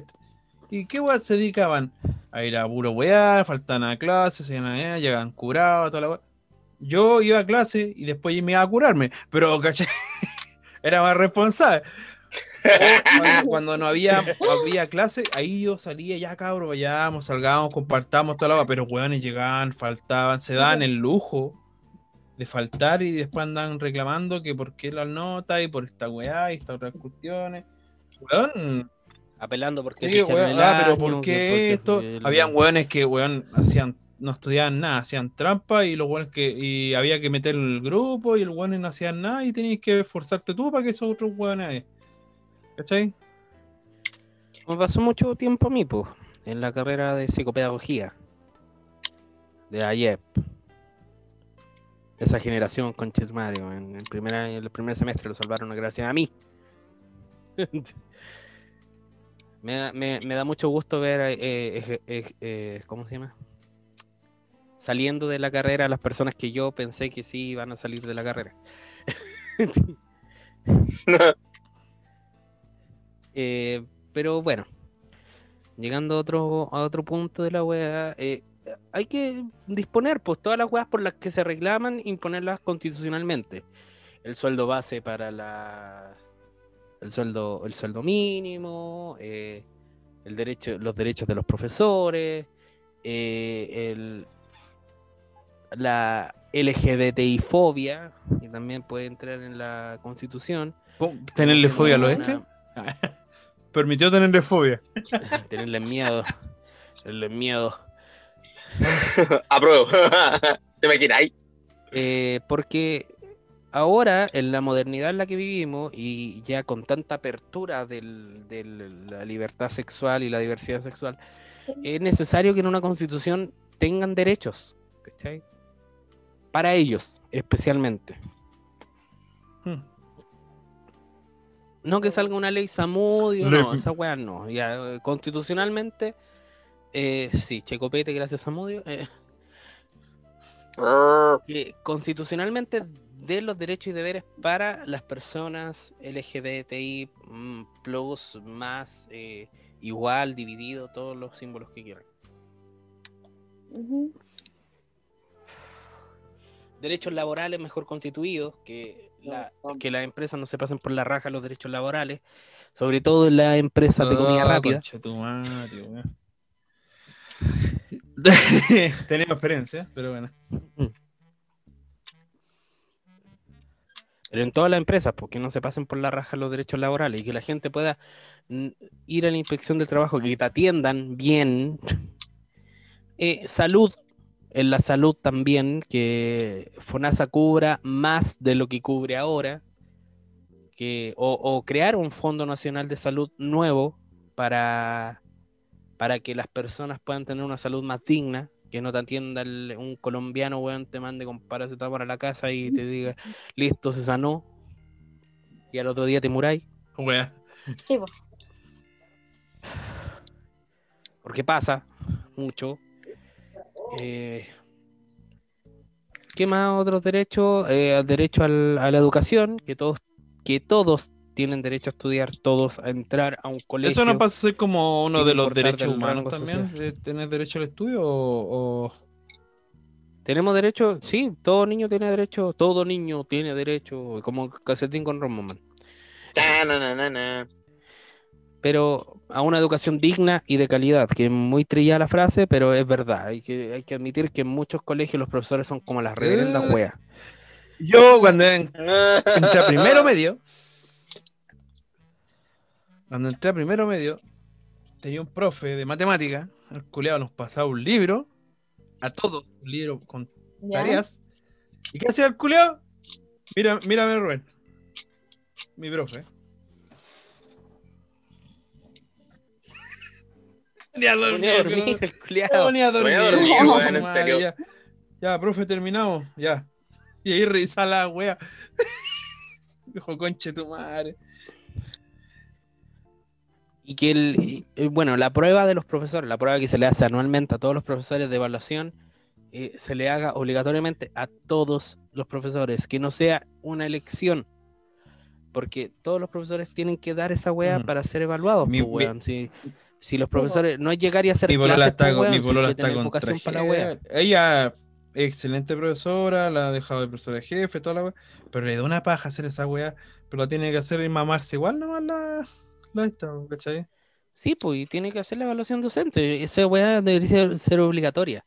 ¿y qué weón se dedicaban? A ir a puro weá, faltaban a clases, llegaban curados, toda la weá. Yo iba a clase y después me iba a curarme, pero, ¿cachai? Era más responsable. Cuando, cuando no había, había clase, ahí yo salía, ya cabros, vayamos, salgamos, compartamos toda la hora, pero weones llegaban, faltaban, se daban el lujo de faltar y después andan reclamando que por qué las notas y por esta weá y estas otras cuestiones. Weón, Apelando porque sí, weón, el ah, pero ¿por que qué porque esto? el- Habían weones que weón hacían, no estudiaban nada, hacían trampa y los weones que, y había que meter el grupo y los weones no hacían nada y tenías que esforzarte tú para que esos otros weones. ¿Cachai? Me pasó mucho tiempo a mí, pues, en la carrera de psicopedagogía de AYEP. Esa generación con Mario, en el primer, año- el primer semestre lo salvaron gracias a mí. me, me- me da mucho gusto ver, eh, eje- ej- eh, ¿cómo se llama? Saliendo de la carrera las personas que yo pensé que sí iban a salir de la carrera. Eh, pero bueno, llegando a otro, a otro punto de la eh, hay que disponer pues todas las weas por las que se reclaman, imponerlas constitucionalmente. El sueldo base para la el sueldo, el sueldo mínimo, eh, el derecho, los derechos de los profesores, eh, el, la LGBTI-fobia, que también puede entrar en la constitución. ¿Tenerle fobia a los Una- este? Permitió tenerle fobia. Tenerle miedo. Tenerle miedo. Apruebo. ¿Te imaginas? Eh, porque ahora, en la modernidad en la que vivimos, y ya con tanta apertura del- de la libertad sexual y la diversidad sexual, es necesario que en una constitución tengan derechos. ¿cachai? Para ellos, especialmente. Hmm. No que salga una ley Samudio, no, esa weá no. Ya, eh, constitucionalmente, eh, sí, Checopete, gracias Samudio. eh, que constitucionalmente de los derechos y deberes para las personas LGBTI mm, plus más eh, igual, dividido, todos los símbolos que quieran. Derechos laborales mejor constituidos, que, la- que las empresas no se pasen por la raja los derechos laborales, sobre todo en las empresas de comida Oh, rápida. Tenemos experiencia, pero bueno. Pero en todas las empresas, porque no se pasen por la raja los derechos laborales y que la gente pueda mm, ir a la inspección del trabajo, que te atiendan bien. Eh, salud, en la salud también, que FONASA cubra más de lo que cubre ahora, que, o, o crear un Fondo Nacional de Salud nuevo para, para que las personas puedan tener una salud más digna, que no te atienda el- un colombiano, weón, te mande con paracetamol a la casa y te diga, listo, se sanó, y al otro día te muráis, Wea. Sí, pues. porque pasa mucho. Eh, ¿Qué más otros derechos? Eh, derecho al- a la educación, que todos, que todos tienen derecho a estudiar, todos a entrar a un colegio. ¿Eso no pasa a ser como uno de los derechos humanos también? ¿De tener derecho al estudio o...? o- Tenemos derecho, sí, todo niño tiene derecho, todo niño tiene derecho, como casetín con Romoman. Pero a una educación digna y de calidad, que es muy trillada la frase, pero es verdad. Hay que, hay que admitir que en muchos colegios los profesores son como las reverendas Eh. weas. Yo cuando en- entré a primero medio, cuando entré a primero medio, tenía un profe de matemática, el culeado nos pasaba un libro, a todos, un libro con ¿Ya? tareas. ¿Y qué hacía el culeado? Mira, mírame, Rubén. Mi profe. Ponía a dormir, el Se culiao. ponía a dormir. En madre, serio. Ya, Ya, profe, terminamos. Ya. Y ahí revisa la wea. Dijo, conche tu madre. Y que el, y- eh, bueno, la prueba de los profesores, la prueba que se le hace anualmente a todos los profesores de evaluación, eh, se le haga obligatoriamente a todos los profesores, que no sea una elección. Porque todos los profesores tienen que dar esa wea para ser evaluados. Mi- weón. Si, si los profesores no es llegar y hacer Mi clases, está, con- mi si está con vocación para la wea. Ella, excelente profesora, la ha dejado de profesora de jefe, toda la wea. Pero le da una paja hacer esa wea. Pero la tiene que hacer y mamarse igual nomás la, la esta, ¿cachai? Sí, pues, y tiene que hacer la evaluación docente. Esa weá debería ser, ser obligatoria.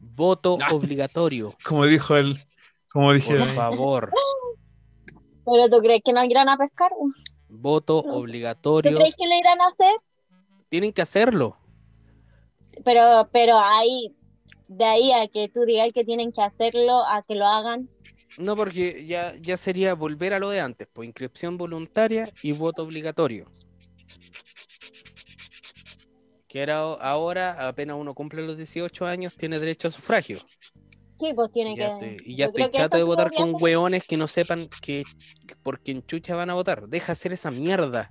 Voto Ah. obligatorio, Como dijo él, como dije. por favor. ¿Pero tú crees que no irán a pescar? Voto ¿Tú obligatorio. crees que le irán a hacer? Tienen que hacerlo. Pero, pero ahí, de ahí a que tú digas que tienen que hacerlo, a que lo hagan. No, porque ya, ya sería volver a lo de antes, pues inscripción voluntaria y voto obligatorio. Que era ahora, apenas uno cumple los 18 años, tiene derecho a sufragio. Sí, pues tiene Y ya que. estoy, y ya estoy chato de votar con ser. hueones que no sepan que, que por quién chucha van a votar. Deja hacer esa mierda.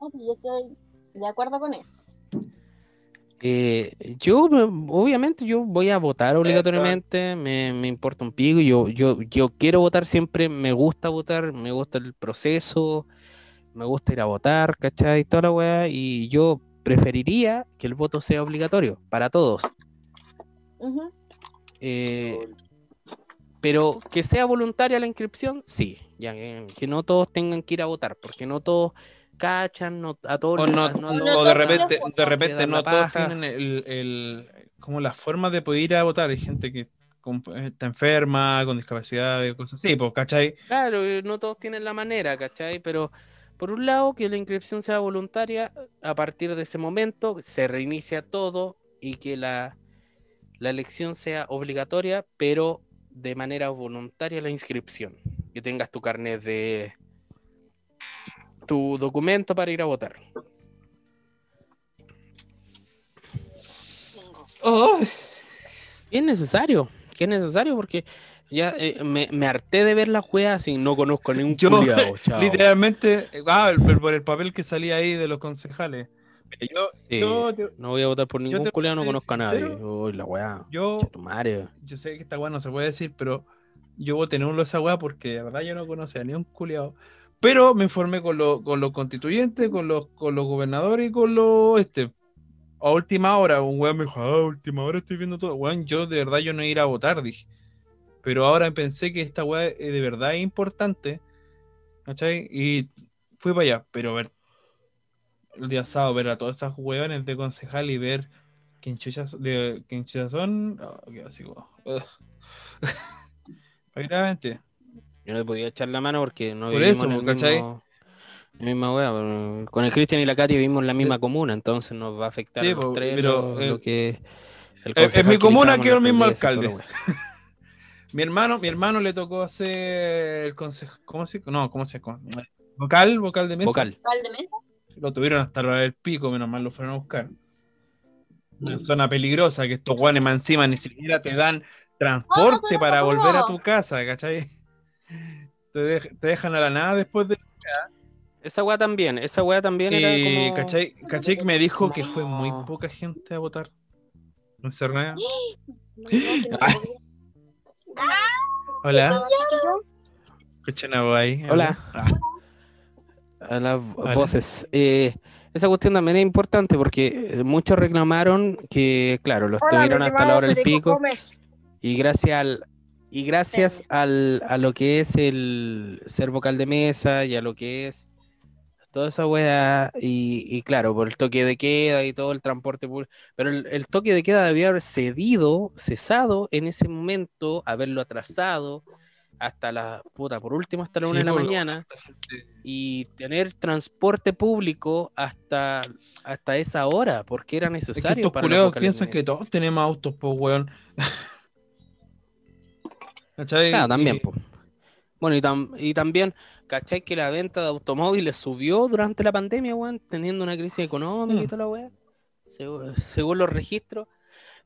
Ah, sí, Yo estoy de acuerdo con eso. Eh, yo, me- obviamente, yo voy a votar obligatoriamente, me, me importa un pico, yo, yo, yo quiero votar siempre, me gusta votar, me gusta el proceso, me gusta ir a votar, ¿cachai? Toda la weá, y yo preferiría que el voto sea obligatorio para todos. Eh, pero que sea voluntaria la inscripción, sí, ya que, que no todos tengan que ir a votar, porque no todos cachan, no, a todos O, no, no o de repente, de repente no todos tienen el, el- como la forma de poder ir a votar. Hay gente que con- está enferma, con discapacidad y cosas así, pues, ¿cachai? Claro, eh, no todos tienen la manera, ¿cachai? Pero por un lado, que la inscripción sea voluntaria, a partir de ese momento se reinicia todo y que la, la elección sea obligatoria, pero de manera voluntaria la inscripción. Que tengas tu carnet de tu documento para ir a votar. Que es necesario, que es necesario porque ya eh, me, me harté de ver la weas y no conozco a ningún Yo, culiao. Literalmente, ah, por el papel que salía ahí de los concejales. Yo, Sí. yo, te- No voy a votar por ningún te culiao, no a conozco a nadie. Uy, la weá. yo, yo sé que esta weá no se puede decir, pero yo voté nulo esa weá porque de verdad yo no conocía ni un culiao. Pero me informé con, lo- con los constituyentes, con los, con los gobernadores y con los este. A última hora, un weón me dijo, ah, a última hora estoy viendo todo. Weón, yo de verdad yo no iba a a votar, dije. Pero ahora pensé que esta weá eh, de verdad es importante. ¿Cachai? Y fui para allá. Pero ver el día sábado, ver a todas esas weones de concejal y ver quién de, son. quedé así. Yo no le podía echar la mano porque no Por vivimos eso, en el ¿cachai? mismo, la misma weá. pero Con el Cristian y la Katy vivimos en la misma comuna, entonces nos va a afectar Sí, los tres pero, lo, eh, lo que el concejal mi que comuna quedó el mismo que alcalde. Mi hermano, mi hermano le tocó hacer el consejo. ¿Cómo se No, ¿cómo se? Vocal, vocal de mesa. Vocal. Valdemesa. Lo tuvieron hasta la hora del pico, menos mal lo fueron a buscar. Una zona peligrosa que estos guanes más encima ni siquiera te dan transporte Oh, para no. volver a tu casa, ¿cachai? Te, dej- te dejan a la nada después de. Esa weá también, esa weá también Y, era como... ¿cachai? ¿cachai? me dijo que fue muy poca gente a votar. En Cernaia. No. Hola. Escuchen a vos ahí. Hola. Ah, a las Vale. voces. Eh, esa cuestión también es importante porque eh, muchos reclamaron que, claro, los tuvieron hasta la hora del pico y gracias al y gracias Sí. al, a lo que es el ser vocal de mesa y a lo que es toda esa weá y, y claro, por el toque de queda y todo el transporte público, pero el, el toque de queda debía haber cedido, cesado en ese momento, haberlo atrasado hasta la puta, por último hasta la Sí, una de la lo- mañana gente- y tener transporte público hasta, hasta esa hora, porque era Es que necesario estos para piensan que todos tenemos autos, pues, weón. Claro, también, po. Bueno, y, tam- y también, ¿cachai? Que la venta de automóviles subió durante la pandemia, weón, teniendo una crisis económica y Mm. toda la weá. Según, según los registros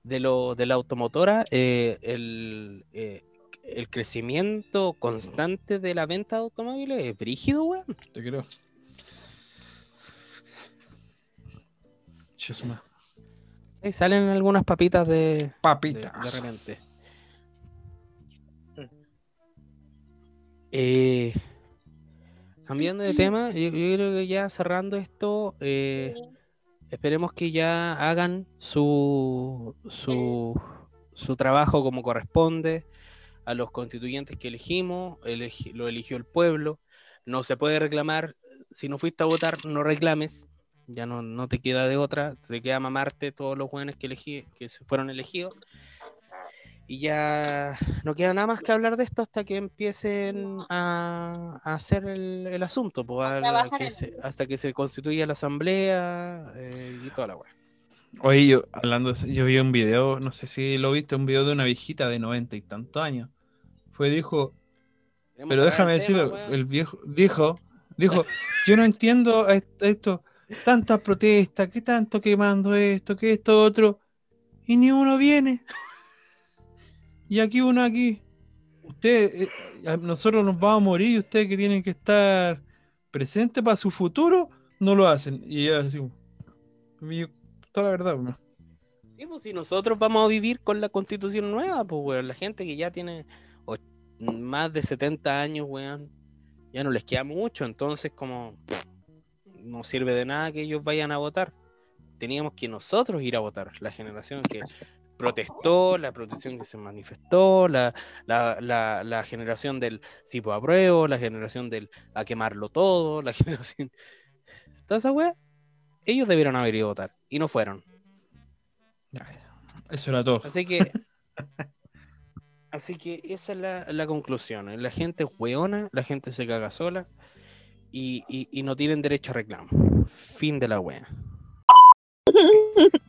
de, lo, de la automotora, eh, el, eh, el crecimiento constante de la venta de automóviles es brígido, weón. Te creo. Chusma. Y salen algunas papitas de, de, Papita. de repente. Eh, cambiando de tema, yo, yo creo que ya cerrando esto, eh, esperemos que ya hagan su, su, su trabajo como corresponde a los constituyentes que elegimos, elegi- lo eligió el pueblo, no se puede reclamar, si no fuiste a votar, no reclames, ya no, no te queda de otra, te queda mamarte todos los jóvenes que, elegí, que se fueron elegidos. Y ya no queda nada más que hablar de esto hasta que empiecen a, a hacer el, el asunto, pues, al- que se- hasta que se constituya la asamblea eh, y toda la weá. Oye, yo hablando, de eso, yo vi un video, no sé si lo viste, un video de una viejita de noventa y tantos años. Fue, dijo, Queremos pero déjame el decirlo, el viejo, dijo, dijo, yo no entiendo esto, tantas protestas, que tanto quemando esto, que esto otro, y ni uno viene. Y aquí uno aquí, usted, eh, nosotros nos vamos a morir y ustedes que tienen que estar presentes para su futuro, no lo hacen. Y así, toda la verdad, weón. Sí, pues si nosotros vamos a vivir con la constitución nueva, pues weón, la gente que ya tiene más de 70 años, weón, ya no les queda mucho, entonces como no sirve de nada que ellos vayan a votar. Teníamos que nosotros ir a votar, la generación que protestó, la protección que se manifestó, la, la, la, la generación del sí pues apruebo, la generación del a quemarlo todo, la generación... Toda esa weá, ellos debieron haber ido a votar y no fueron. Eso era todo. Así que. así que esa es la, la conclusión. ¿eh? La gente es weona, la gente se caga sola y, y- y no tienen derecho a reclamo. Fin de la wea.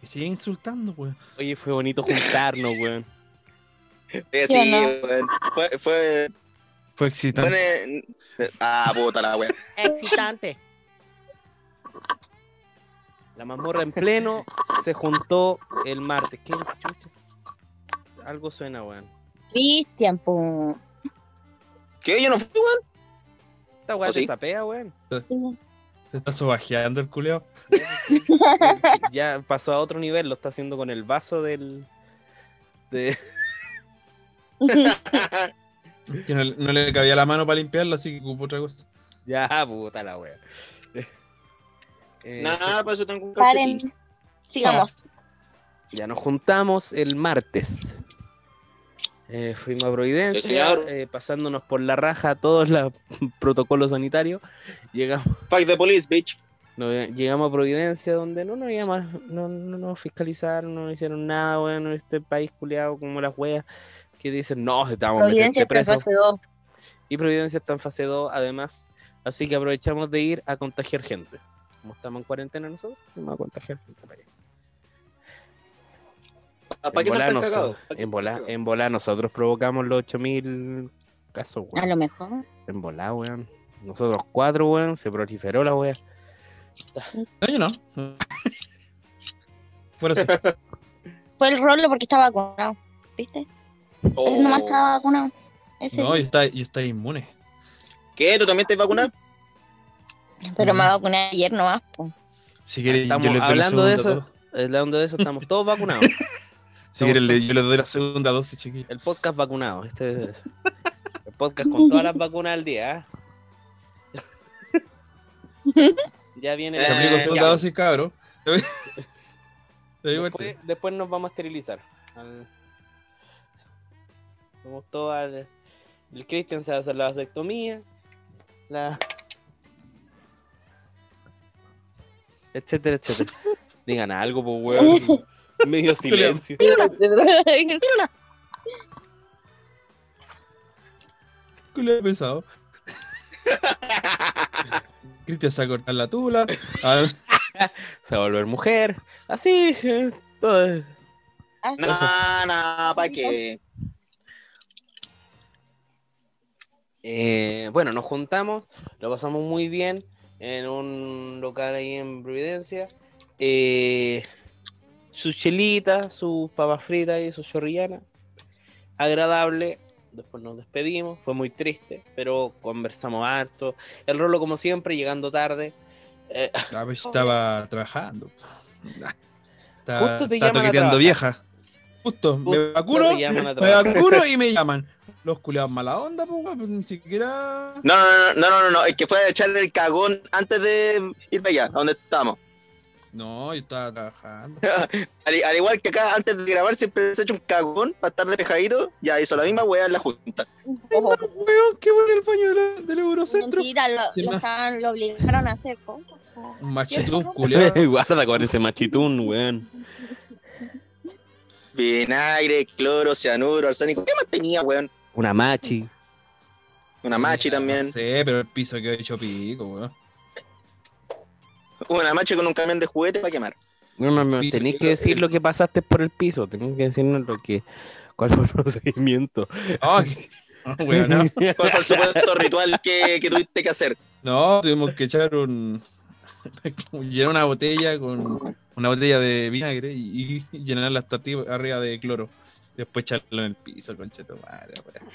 Que sigue insultando, weón. Oye, fue bonito juntarnos, weón. Eh, ¿Sí sí, no? weón. Fue, fue, Fue excitante. fue- Ah, puta la wea. Excitante. La mazmorra en pleno se juntó el martes. ¿Qué chucha? Algo suena, weón. Cristian, po. ¿Qué? Yo no fui, weón. Esta weá ¿Oh, te sí? sapea, weón. Se está sobajeando el culeo. Ya pasó a otro nivel, lo está haciendo con el vaso del. De... Que no, no le cabía la mano para limpiarlo, así que ocupó otra cosa. Ya, puta la wea. Eh, Nada, para eso tengo un Paren. Sigamos. Ya nos juntamos el martes. Eh, fuimos a Providencia, eh, pasándonos por la raja todos los protocolos sanitarios. Llegamos, Fuck the police, bitch. no, llegamos a Providencia, donde no nos llaman, no, no nos fiscalizaron, no nos hicieron nada, bueno, en este país culiado como las weas que dicen, no, estamos Providencia está en fase 2. Y Providencia está en fase 2, además. Así que aprovechamos de ir a contagiar gente. Como estamos en cuarentena nosotros, vamos a contagiar gente para allá. ¿Para En volar, nosotros provocamos los 8000 casos, A weón. lo mejor. En volar, weón. Nosotros cuatro, weón. Se proliferó la weá. No, yo no. Fuera así. Fue el rolo porque estaba vacunado. ¿Viste? Oh. Él nomás estaba vacunado. Ese No, yo está, yo está inmune. ¿Qué? ¿Tú también te vacunado? Pero me vacuné ayer nomás, po. Si hablando de eso. Hablando de eso, estamos todos vacunados. Si quieres, le- yo les doy la segunda dosis, chiquillos. El podcast vacunado. Este es el podcast con todas las vacunas al día. ¿ah? ya viene. Eh, aplico segunda dosis, cabrón. Después, después nos vamos a esterilizar. Al- Vamos todos al. El Christian se va a hacer la vasectomía. La. Etcétera, etcétera. Digan algo, pues, weón. Medio silencio. culo pesado. Cristian se va a cortar la tula. Ah, Se va a volver mujer. Así. eh, todo. No, no, ¿para qué? Eh, bueno, nos juntamos, lo pasamos muy bien en un local ahí en Providencia. Eh, sus chelitas, sus papas fritas y sus chorrillanas. Agradable. Después nos despedimos, fue muy triste, pero conversamos harto. El rolo, como siempre, llegando tarde. Eh, ah, pues estaba trabajando. Justo te llaman a vieja. Justo, Justo me vacuno, te llaman a me vacuno y me llaman. Los culiados mala onda, pues, pues, ni siquiera. No, no, no, no, no, no, es que fue a echarle el cagón antes de ir para allá, a donde estamos. No, yo estaba trabajando. Al, al igual que acá, antes de grabar, siempre se echa un cagón para estar despejadito. Ya hizo la misma weá en la junta. Weón, que voy al baño de la- del Eurocentro. Mentira, lo, ¿Quién lo, más? estaban- lo obligaron a hacer. Un machetón culiado. Guarda con ese machitún, weón. Vinagre, cloro, cianuro, arsénico. ¿Qué más tenía, weón? Una machi. Una machi también. No sé, pero el piso quedó hecho pico, weón. Una machi con un camión de juguete para quemar. No, no, no, tenéis que decir el- lo que pasaste por el piso, tenéis que decirnos lo que, cuál fue el procedimiento. No, no, no. ¿Cuál fue el supuesto ritual que, que tuviste que hacer? No, tuvimos que echar un. llenar una botella con una botella de vinagre y, y llenar las tortillas arriba de cloro. Después echarlo en el piso, concheto madre. weón.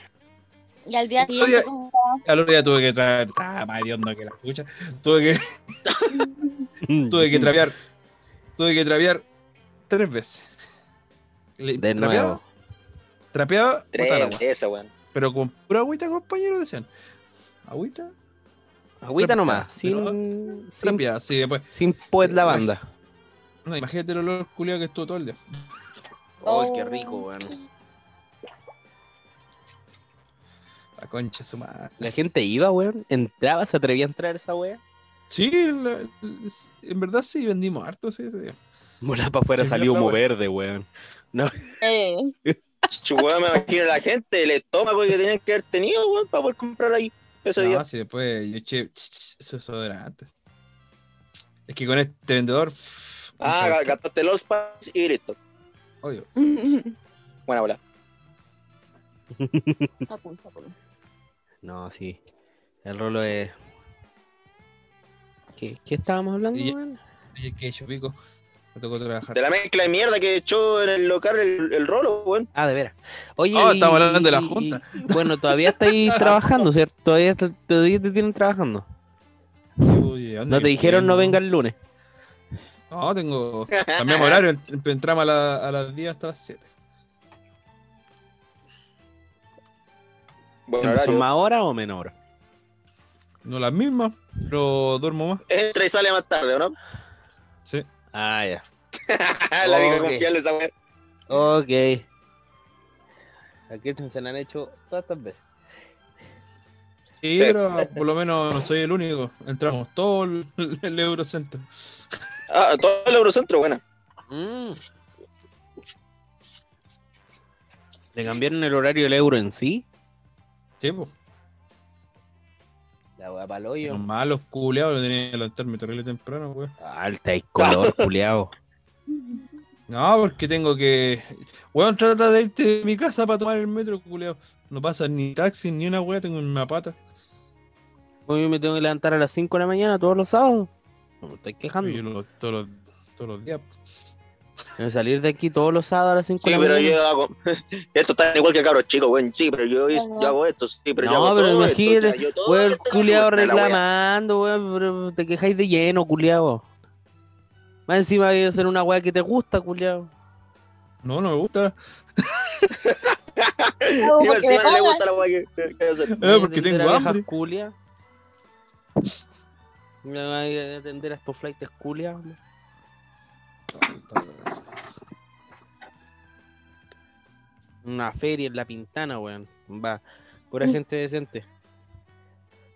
Y al día siguiente, Al otro día tuve que traer. Ah, más hediondo que la escucha. Tuve que, tuve que trapear tuve que trapear tres veces. Le- De trapeaba, nuevo. Trapeaba, Tres veces, weón. pero con pura agüita, compañero, decían. Agüita, Agüita nomás, sin, sin, trapeada, sí, después. sin poet lavanda. No, imagínate el olor culiado que estuvo todo el día. Oh, qué rico, weón. La concha su madre. La gente iba, weón. Entraba, se atrevía a entrar esa wea. Sí, la- en verdad sí, vendimos harto sí, ese día. Mola para afuera Sí, salió humo wea. verde, weón. Eh, Chuweón, me imagino la gente, el estómago que tenían que haber tenido, weón, para poder comprar ahí ese No, día. sí, después yo eché eso es desodorante. Es que con este vendedor. pff, Ah, gastaste los pas y listo. obvio. Buena bola. No, sí. El rolo es. ¿Qué, qué estábamos hablando, Y-? Oye, que yo pico. Me tocó trabajar. De la mezcla de mierda que echó en el local el, el rolo, weón. Ah, de veras. Oye, Oh, y- estamos hablando de la y- junta. y- bueno, todavía estáis trabajando, ¿cierto? Todavía, te- todavía te tienen trabajando. ¿dónde No te dijeron no venga el lunes. No, tengo. Cambiamos horario. ent- Entramos a, la- a las 10 hasta las 7. Buen ¿Son más horas o menos horas? No las mismas, pero duermo más. Entra y sale más tarde, ¿o no? Sí. Ah, ya. la vieja Ok. confiable esa weón. Ok. Aquí se la han hecho todas estas veces. Sí, Sí. pero por lo menos no soy el único. Entramos todo el, el Eurocentro. Ah, todo el Eurocentro, buena. Mm. ¿Le cambiaron el horario del euro en sí? Sí, pues. La weá pa'l hoyo. Los malos culeados lo tenían que levantarme terrible temprano, weón. Alta y color, culiao. No, porque tengo que. Weón, trata de irte de mi casa para tomar el metro, culeado. No pasa ni taxi ni una weá, tengo una pata. Hoy me tengo que levantar a las 5 de la mañana todos los sábados. No me estoy quejando. Yo lo- todos, los, todos los días. Salir de aquí todos los sábados a las 5 Sí, de la pero yo hago. Esto está igual que cabros chicos, weón. Sí, pero yo, yo hago esto, sí, pero yo No, hago pero todo imagínate, esto, ya, yo Weón, el wea. reclamando, weón, pero te quejáis de lleno, culiao. Más encima hay que hacer una weá que te gusta, culiao. No, no me gusta. Y porque me no le gusta la weá que, que hacer. Eh, porque tengo a hambre. culias. Me van a a atender a estos flights culias. Una feria en la pintana, weón. Va, pura Mm. gente decente.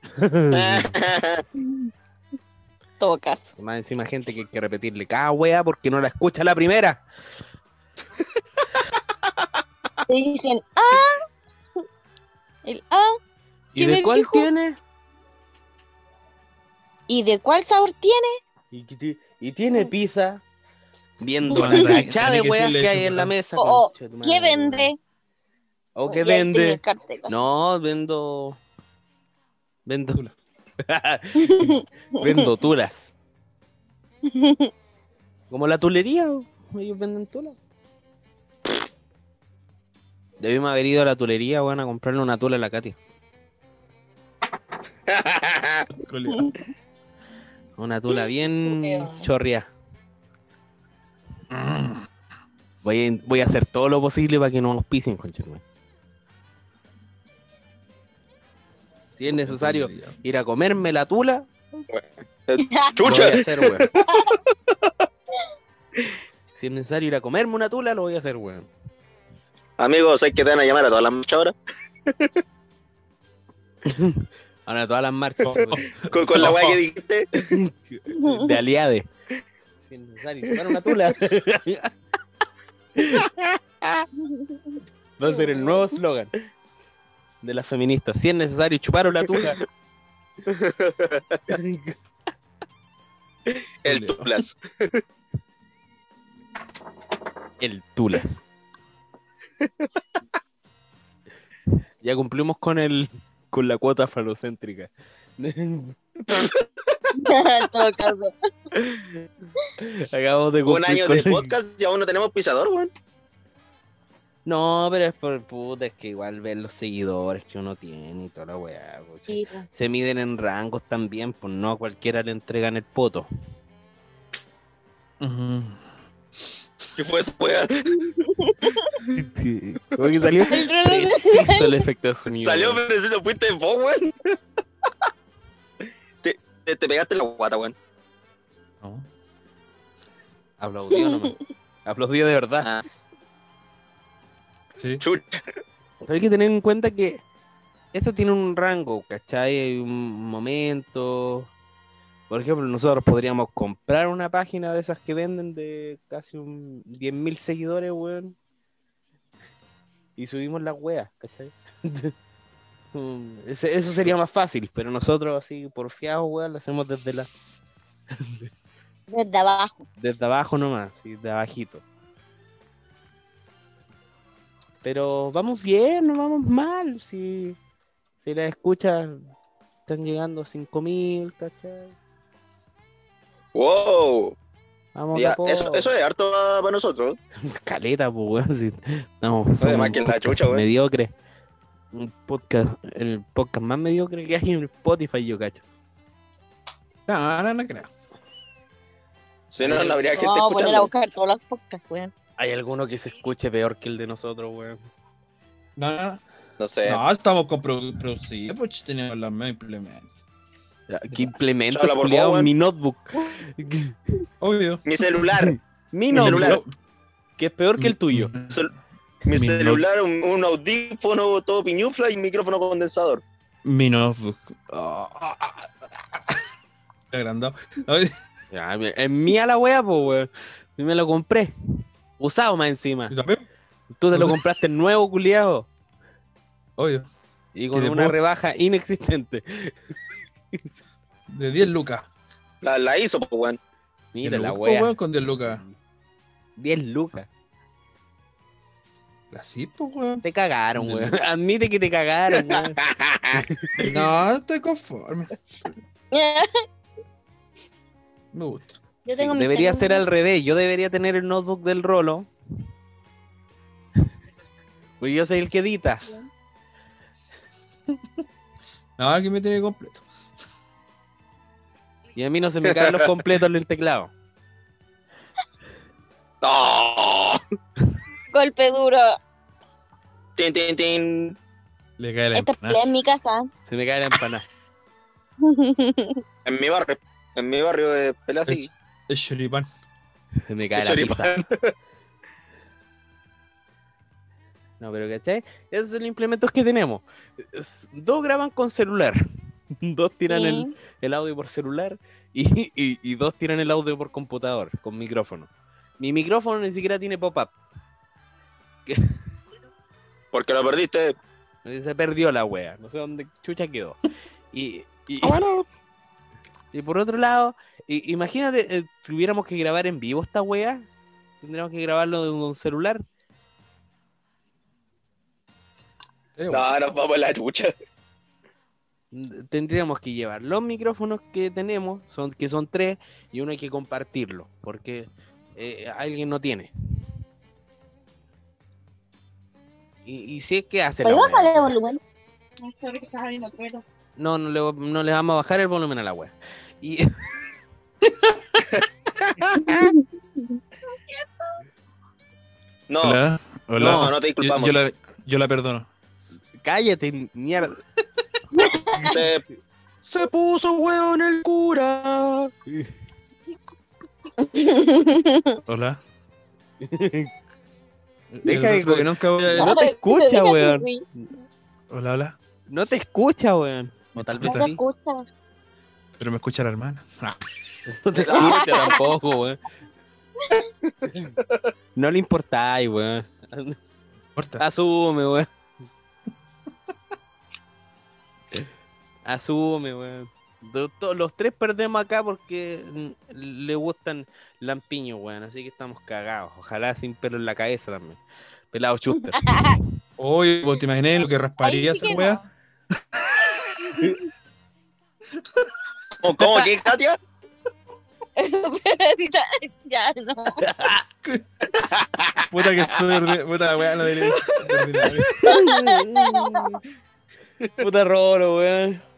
Todo caso. Más encima gente que hay que repetirle cada wea porque no la escucha la primera. Te dicen, ah, el ah, ¿Y ¿Qué de cuál dijo? tiene? ¿y de cuál sabor tiene? ¿Y, y tiene pizza? Viendo la cachada de que weas que hay en la mesa. O- o, concha de tu ¿Qué vende? ¿O qué ahí tiene vende? No, vendo. Vendo. Vendo tulas. Como la tulería, ellos venden tulas. Debimos haber ido a la tulería, weón, a comprarle una tula a la Katia. Una tula bien Weón. Voy a, voy a hacer todo lo posible para que no nos pisen, conchetumare. Si es necesario ir a comerme la tula, lo Chucha. voy a hacer, weón. Si es necesario ir a comerme una tula, lo voy a hacer, weón. Amigos, hay que te van a llamar a todas las marchas ahora. Ahora todas las marchas Con, con la weá que dijiste. de aliade. Si es necesario chupar una tula. Va a ser el nuevo eslogan de las feministas. Si es necesario chupar una tula. El tuplas. El tulas. Ya cumplimos con el con la cuota falocéntrica. En todo caso. Acabamos de Un año de el- podcast y aún no tenemos pisador, weón. No, pero es por puta, es que igual ver los seguidores que uno tiene y toda la weá. Sí, pues. Se miden en rangos también, pues no a cualquiera le entregan el poto. ¿Qué fue esa weá? Como que salió El preciso el efecto de sonido. Salió weón. preciso, fuiste vos, weón. Te, te, te pegaste la guata, weón. No. Aplaudió nomás. Aplaudió de verdad. Ah, Sí. chucha. Pero hay que tener en cuenta que eso tiene un rango, ¿cachai? Hay un momento. Por ejemplo, nosotros podríamos comprar una página de esas que venden de casi un 10.000 seguidores, weón. Y subimos las weas, ¿cachai? Eso sería más fácil, pero nosotros así, porfiados, weón, lo hacemos desde la Desde abajo. desde abajo nomás, sí, de abajito. Pero vamos bien, no vamos mal. Si, si las escuchas están llegando a 5000, ¿cachai? Wow. Vamos de Ya, a poco. eso, eso es harto para, nosotros. Caleta, pues, weón. Si, no, Oye, somos más un que la podcast chucha, weón. mediocre. Un podcast, el podcast más mediocre que hay en Spotify, yo cacho. No, no, no creo. Si no, no habría gente a poner a buscar todos los podcasts, weón. ¿Hay alguno que se escuche peor que el de nosotros, weón? No, no, No sé. no, estamos con produ- producidos, pues tenemos. Ya, ¿Qué implemento, favor. Mi notebook. Obvio. Mi celular. Mi Mi notebook. celular. Que es peor que el tuyo. Cel- Mi Mi celular, un, un audífono todo piñufla y micrófono condensador. Mi notebook. Oh. Ya, es mía la wea, pues, weón. Yo me lo compré. Usado más encima. ¿y también? Tú te lo compraste nuevo, culiao. Obvio. Y con ¿Qué le una puedo- rebaja inexistente. De 10 lucas. La, la hizo, pues, weón. Mira la gustó, wea. weón, con 10 lucas. 10 lucas. Así, pues, weón. Te cagaron, weón. Admite que te cagaron, weón. No, estoy conforme. Me gusta. Yo tengo mi Debería ser al revés. Yo debería tener el notebook del Rolo. Pues yo soy el que edita. No, alguien me tiene completo. Y a mí no se me caen los completos en el teclado. ¡Oh! Golpe duro. Tin, tin, tin. Le cae la Esta empanada. pelea en mi casa. Se me cae la empanada. En mi barrio. En mi barrio es pelea así. El choripán. Se me cae la Choripán. pizza. No, pero ¿cachai? Esos son los implementos que tenemos. Es- Dos graban con celular. Dos tiran Sí. el, el audio por celular y, y- y dos tiran el audio por computador, con micrófono. Mi micrófono ni siquiera tiene pop-up. Porque lo perdiste. Se perdió la wea. No sé dónde chucha quedó. Y, y, Ah, bueno. y por otro lado, i- imagínate, eh, si tuviéramos que grabar en vivo esta wea. Tendríamos que grabarlo de un celular. No, nos vamos a la chucha. Tendríamos que llevar los micrófonos que tenemos, son, que son tres, y uno hay que compartirlo, porque eh, alguien no tiene. Y, y si es que hace la ¿Puedes wea. bajarle el volumen? No, no le, no le vamos a bajar el volumen a la wea. Y, No, Hola. Hola. no, no te Yo, disculpamos. yo la, yo la perdono. cállate, mierda. Se, se puso hueón el cura. Hola. Deja que co- nunca voy a- No te escucha, weón. Hola, hola. No te escucha, weón. O tal vez No sí. escucha. Pero me escucha la hermana. Ah, No te escucha tampoco, weón. No le importáis, weón. no importa. Asume, weón. Asume, weón. Los tres perdemos acá porque mm, le gustan lampiños, weón. Así que estamos cagados. Ojalá sin pelo en la cabeza también. Pelado chuster. Oye, ¿vos te imaginé lo que rasparía sí esa que wea? ¿Cómo, que, Katia? Ya no. Puta que estoy Puta la wea, no ordinario. Puta roro, weón.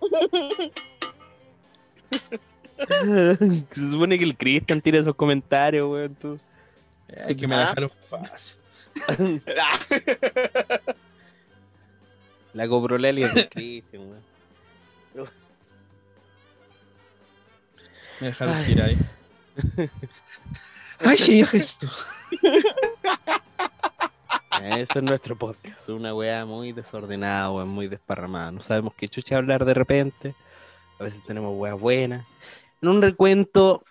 Se supone que el Cristian tira esos comentarios, weón. Tú. Ay, que me Ah. dejaron fácil. La coproleli es del Cristian, weón. Me dejaron tirar ahí. Ay, sí, esto. Eso es nuestro podcast. Una weá muy desordenada, weón, muy desparramada. No sabemos qué chucha hablar de repente. A veces tenemos weas buenas. En un recuento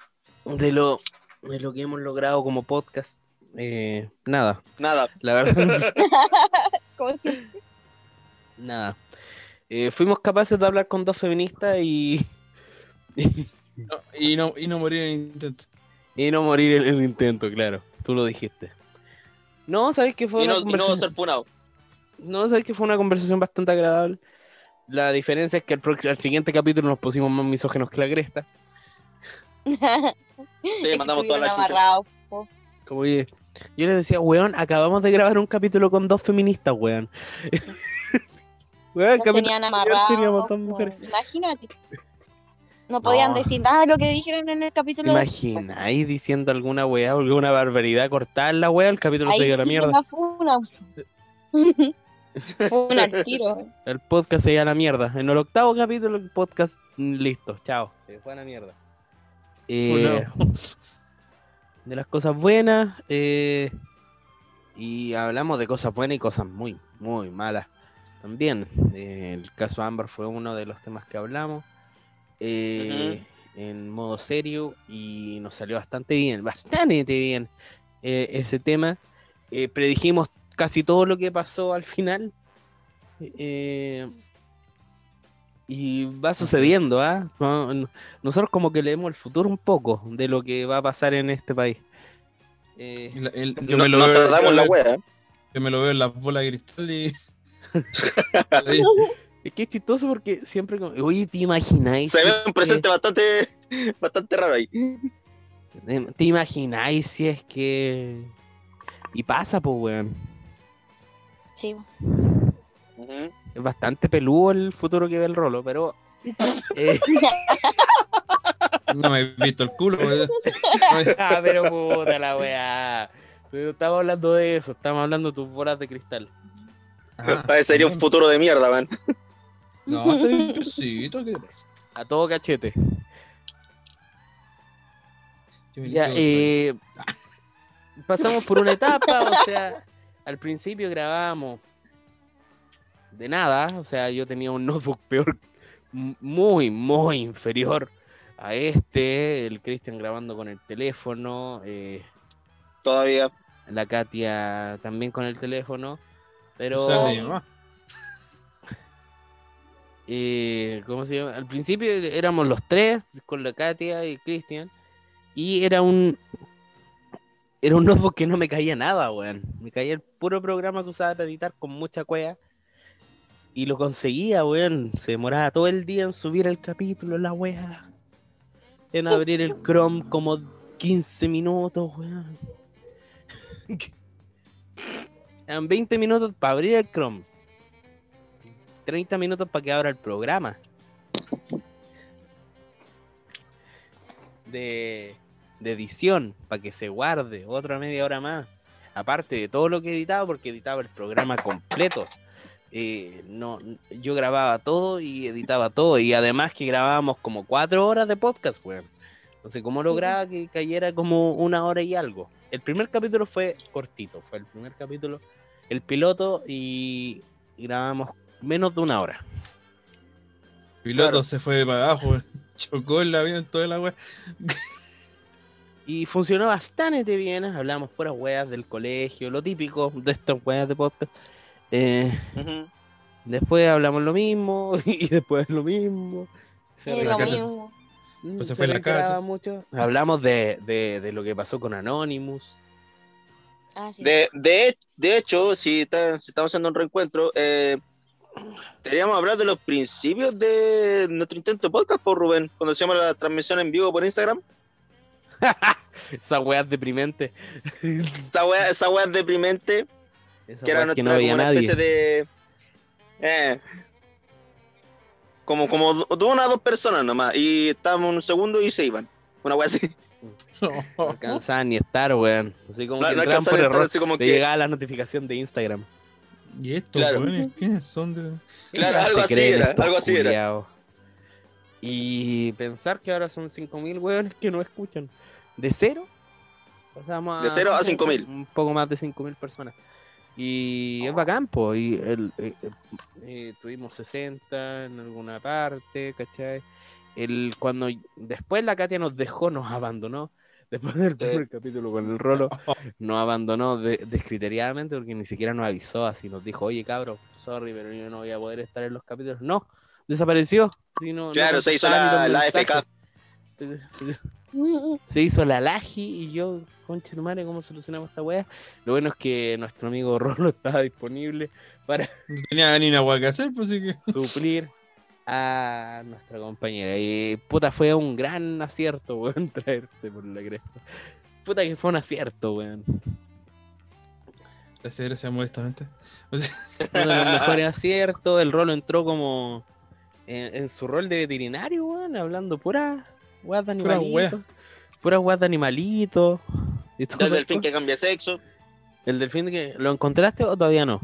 de lo, de lo que hemos logrado como podcast, eh, nada, Nada. la verdad, ¿Cómo se- nada. Eh, fuimos capaces de hablar con dos feministas y, No, y, no, y no morir en el intento. y no morir en el intento, claro. Tú lo dijiste. No, ¿sabes qué fue Y una no, y no conversación? ser punado. No, sabes que fue una conversación bastante agradable. La diferencia es que al, próximo- al siguiente capítulo nos pusimos más misógenos que la cresta. Sí, mandamos toda la chucha. Como que yo les decía, weón, acabamos de grabar un capítulo con dos feministas, weón. weón, el capítulo tenían teníamos dos mujeres. Imagínate. No podían No. decir nada de lo que dijeron en el ¿Te capítulo. de- imagináis diciendo alguna weá, alguna barbaridad, cortar la weá, el capítulo se dio a la mierda. funa. Funa al tiro. El podcast se dio a la mierda. En el octavo capítulo, el podcast, mm, listo, chao. Se fue a la mierda. Eh, de las cosas buenas eh, y hablamos de cosas buenas y cosas muy, muy malas también. Eh, el caso Amber fue uno de los temas que hablamos eh, en modo serio y nos salió bastante bien, bastante bien eh, ese tema. Eh, predijimos casi todo lo que pasó al final. eh, y va sucediendo, ¿ah? No- no- nosotros como que leemos el futuro un poco de lo que va a pasar en este país. Eh, El- el- yo No, me lo veo, tardamos yo en la me- wea. yo me lo veo en las bolas de cristal y. es que es chistoso porque siempre como, oye, ¿te imagináis? Se si ve un presente que- bastante, bastante raro ahí. ¿Te imagináis si es que... Y pasa, pues, weón. Sí. Es bastante peludo el futuro que ve el rolo, pero... eh, No me he visto el culo. weón. ah, pero puta la weá. No estamos hablando de eso, estamos hablando de tus bolas de cristal. Ah, Parecería un futuro de mierda, man. No, está bien, besito, ¿qué te pasa? A todo cachete. Ya, eh, pasamos por una etapa, o sea, al principio grabábamos de nada, o sea, yo tenía un notebook peor, muy, muy inferior a este, el Cristian grabando con el teléfono, eh, Todavía. la Katia también con el teléfono, pero... O sea. Eh, ¿cómo se llama? Al principio éramos los tres, con la Katia y Cristian, y era un era un notebook que no me caía nada, weón. Me caía el puro programa que usaba para editar con mucha cueva. Y lo conseguía, weón. Se demoraba todo el día en subir el capítulo, la wea. En abrir el Chrome como 15 minutos, weón. Eran 20 minutos para abrir el Chrome. 30 minutos para que abra el programa. De, edición, para que se guarde otra media hora más. Aparte de todo lo que editaba, porque editaba el programa completo. Eh, no, yo grababa todo y editaba todo. Y además que grabábamos como cuatro horas de podcast, weón. Entonces, ¿cómo lograba que cayera como una hora y algo? El primer capítulo fue cortito, fue el primer capítulo, el piloto, y grabamos menos de una hora. Piloto Claro. se fue para abajo, chocó el avión, toda la wea. Y funcionó bastante bien. Hablamos puras weas del colegio, lo típico de estas weas de podcast. Eh, después hablamos lo mismo y después lo mismo. Se Es la lo mismo. Mm, Pues se fue la Cata. mucho. Hablamos de, de, de lo que pasó con Anonymous. Ah, sí. De, de, de hecho, si, está- si estamos haciendo un reencuentro, eh, deberíamos hablar de los principios de nuestro intento de podcast por Rubén, cuando hacíamos la transmisión en vivo por Instagram. Esa wea deprimente. Esa wea es deprimente, Esa que era que nuestra no como una nadie. especie de. Eh, Como, como una a dos personas nomás. Y estábamos un segundo y se iban. Una wea así. No alcanzaban ni estar, weón. Así como No, que no por estar error. así como que. llegaba la notificación de Instagram. ¿Y estos Claro. weones quiénes son? De... Claro, ¿Qué algo así era, algo así era. Y pensar que ahora son 5.000 weones que no escuchan. ¿De cero? Pasamos De cero a 5.000. Un poco más de 5.000 personas. Y es bacán, po, Y el, eh, eh, eh, tuvimos 60 en alguna parte, ¿cachai? El, cuando después la Katia nos dejó, nos abandonó. Después del primer capítulo con el rolo, nos abandonó de- descriteriadamente porque ni siquiera nos avisó, así nos dijo, oye cabro, sorry, pero yo no voy a poder estar en los capítulos. No, desapareció. Sí, no- no Claro, se hizo la, la FK. Se hizo la laji y yo, conche tu madre, ¿cómo solucionamos esta wea? Lo bueno es que nuestro amigo Rolo estaba disponible para No tenía ni una hueá que hacer, pues sí que. suplir a nuestra compañera. Y puta, fue un gran acierto, weón, traerte por la cresta. Puta que fue un acierto, weón. Gracias, gracias, modestamente. Uno de los mejores aciertos. El Rolo entró como en, en su rol de veterinario, weón, hablando pura weas de Pura animalitos. Pura weas de animalitos. esas delfín que cambia sexo. ¿El delfín que lo encontraste o todavía no?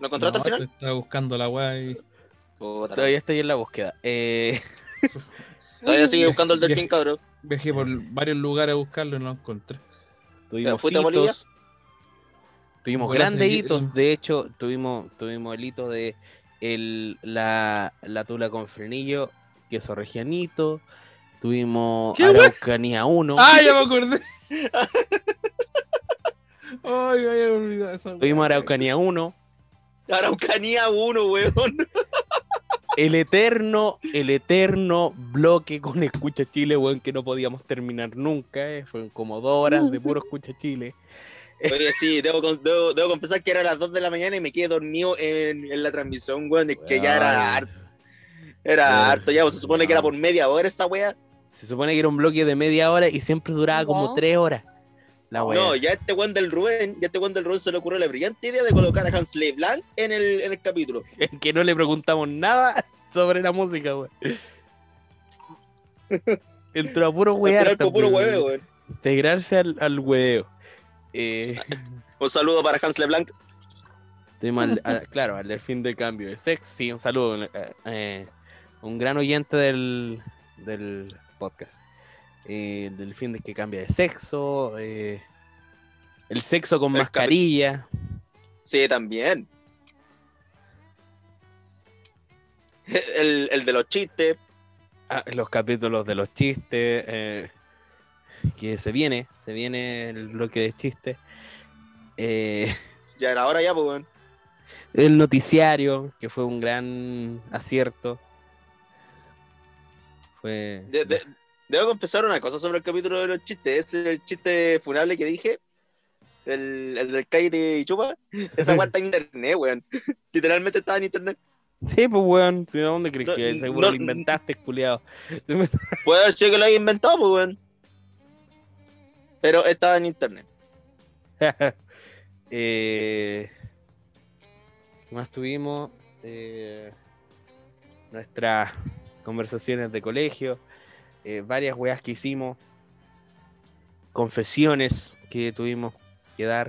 ¿Lo encontraste no, al final? Estaba buscando la y. Todavía estoy en la búsqueda. Eh, Todavía sigue buscando el delfín, cabrón. Viajé por varios lugares a buscarlo y no lo encontré. tuvimos ¿Fuiste a hitos. Tuvimos grandes hitos. De hecho, tuvimos, tuvimos el hito de el, la, la tula con frenillo, queso regianito. Tuvimos. Araucanía 1. ¡Ah, ya me acordé! Ay, me había olvidado esa. Tuvimos Araucanía 1. Araucanía 1, weón. El eterno, el eterno bloque con Escucha Chile, weón, que no podíamos terminar nunca. eh. Fueron como dos horas de puro Escucha Chile. Oye, sí, debo, debo, debo confesar que era las 2 de la mañana y me quedé dormido en, en la transmisión, weón. Es que ya era harto. Era harto ya, pues, se supone que era por media hora esa wea. Se supone que era un bloque de media hora y siempre duraba como tres horas. La. No, ya este weón del Rubén, ya este weón del Rubén se le ocurrió la brillante idea de colocar a Hans Blanc en el, en el capítulo. que no le preguntamos nada sobre la música, weón. Entró a puro fue puro hueveo, weón. weón. Integrarse al, al hueveo. Eh, Un saludo para Hans LeBlanc. al- claro, al delfín de cambio de sex. Sí, un saludo. eh, eh, un gran oyente del, del podcast. Eh, el delfín de que cambia de sexo. eh, el sexo con El mascarilla. Sí, también. El, el de los chistes. Ah, los capítulos de los chistes. eh, que se viene, se viene el bloque de chistes. Eh, Ya era hora ya, pues, el noticiario, que fue un gran acierto. Fue. De- de- debo confesar una cosa sobre el capítulo de los chistes. Ese es el chiste funable que dije. El, el del cállate y chupa. Esa weá está en internet, weón. Literalmente estaba en internet. Sí, pues weón, si no, ¿dónde crees No, que seguro no- lo inventaste, culiado? Puede sido que lo haya inventado, pues, weón. Pero estaba en internet. eh, ¿qué más tuvimos? Eh, nuestras conversaciones de colegio, eh, varias weas que hicimos, confesiones que tuvimos que dar.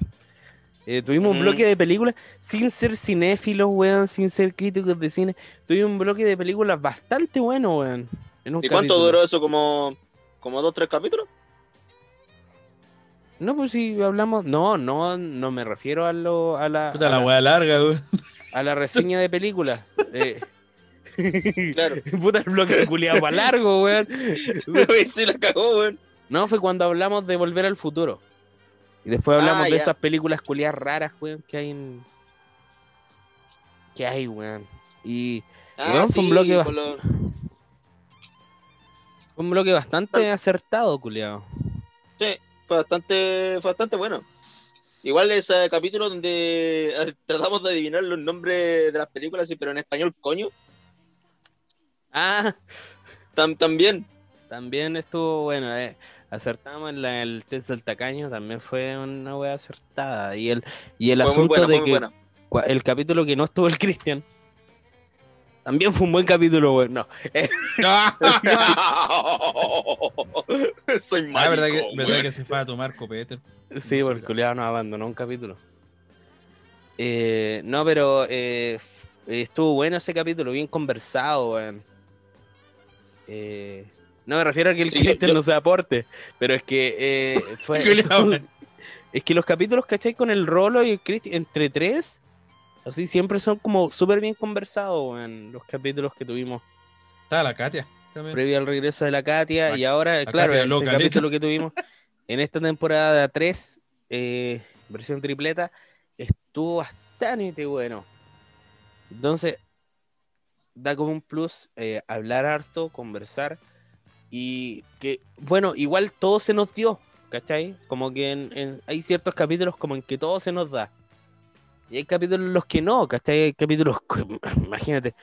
Eh, tuvimos un Mm. bloque de películas sin ser cinéfilos, weón, sin ser críticos de cine. Tuvimos un bloque de películas bastante bueno, weón. ¿Y cuánto capítulo. duró eso? ¿Como, como dos, tres capítulos? No, pues si hablamos. No, no, no me refiero a, lo, a, la, Puta a, la la, hueá larga, güey. a la reseña de películas. Eh, Claro. Puta el bloque culiado para largo, weón. Sí la cagó, weón. No, fue cuando hablamos de Volver al Futuro. Y después hablamos Ah, de esas películas culiadas raras, weón, que hay en. Que hay, weón. Y Weón, fue un bloque Ah, lo- fue un bloque bastante acertado, culiado. fue bastante, fue bastante bueno. Igual ese capítulo donde eh, tratamos de adivinar los nombres de las películas, sí, pero en español, coño, Ah, tam- también. también estuvo bueno, eh. Acertamos en la- el test del tacaño, también fue una wea acertada. Y el, y el Fue asunto buena, de que buena. el capítulo que no estuvo el Cristian, También fue un buen capítulo, weón. No. Soy Ah, mal. verdad que, verdad que se fue a tomar copete. Sí, porque culiado nos abandonó un capítulo. Eh, no, pero eh, estuvo bueno ese capítulo, bien conversado, weón. Eh, no me refiero a que el Sí, Cristian yo- no se aporte, pero es que eh, fue. Es que los capítulos, ¿cachai? Con el Rolo y el Cristian, entre tres, así siempre son como súper bien conversados, weón. Los capítulos que tuvimos Estaba la Katia también. previo al regreso de la Katia La- y ahora, la claro, Katia este capítulo que tuvimos en esta temporada 3, eh, versión tripleta, estuvo bastante bueno. Entonces, da como un plus eh, hablar harto, conversar y que, bueno, igual todo se nos dio, ¿cachai? Como que en- en- hay ciertos capítulos como en que todo se nos da. Y hay capítulos en los que no, ¿cachai? Hay capítulos, imagínate,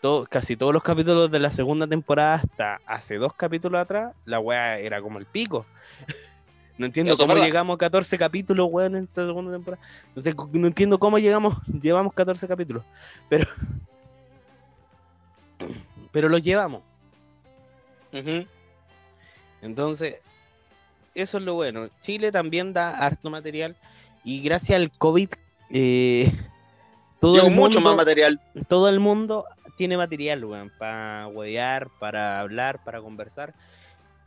todo- casi todos los capítulos de la segunda temporada hasta hace dos capítulos atrás, la weá era como el pico. No entiendo Eso es cómo verdad. llegamos a 14 capítulos, weón, en esta segunda temporada. No, sé, no entiendo cómo llegamos, llevamos 14 capítulos, pero... Pero los llevamos. Entonces, eso es lo bueno. Chile también da harto material y gracias al COVID, eh, todo, el mucho mundo, más material. todo el mundo tiene material, weón, para huevear, para hablar, para conversar.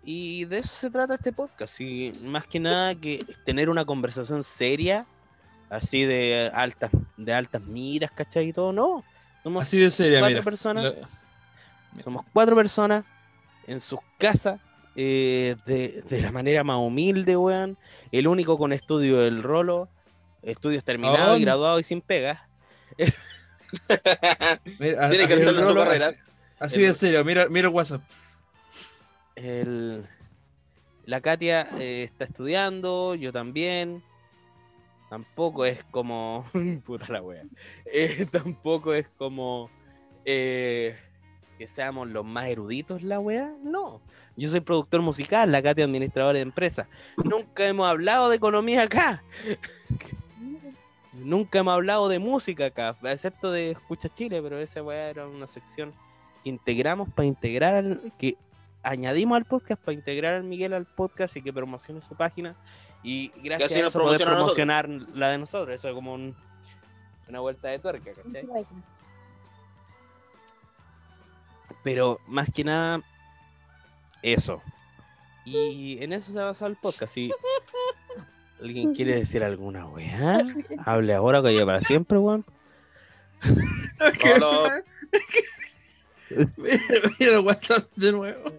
Y de eso se trata este podcast. Y más que nada que tener una conversación seria, así de altas, de altas miras, ¿cachai? Y todo, no. Somos Así de seria, cuatro mira. personas. Lo- Somos cuatro personas en sus casas, eh, de, de la manera más humilde, weón. El único con estudio del rolo, estudios terminados Oh. y graduados y sin pegas. mira, Tiene que así- hacerlo en su Rolo, carrera. Así, así de serio, mira, mira el WhatsApp. El- la Katia eh, está estudiando, yo también. Tampoco es como. Puta la wea. Eh, tampoco es como. eh, que seamos los más eruditos, la wea. No. Yo soy productor musical, la Katia administradora de empresa. Nunca hemos hablado de economía acá. Nunca hemos hablado de música acá, excepto de Escucha Chile, pero esa weá era una sección que integramos para integrar, al- que añadimos al podcast para integrar al Miguel al podcast y que promocione su página. Y gracias a eso poder nosotros. promocionar la de nosotros. Eso es como un- una vuelta de tuerca, ¿cachai? Pero más que nada, eso. Y en eso se ha basado el podcast. Si alguien quiere decir alguna weá, hable ahora que ya para siempre, weón. Mira, mira el WhatsApp de nuevo.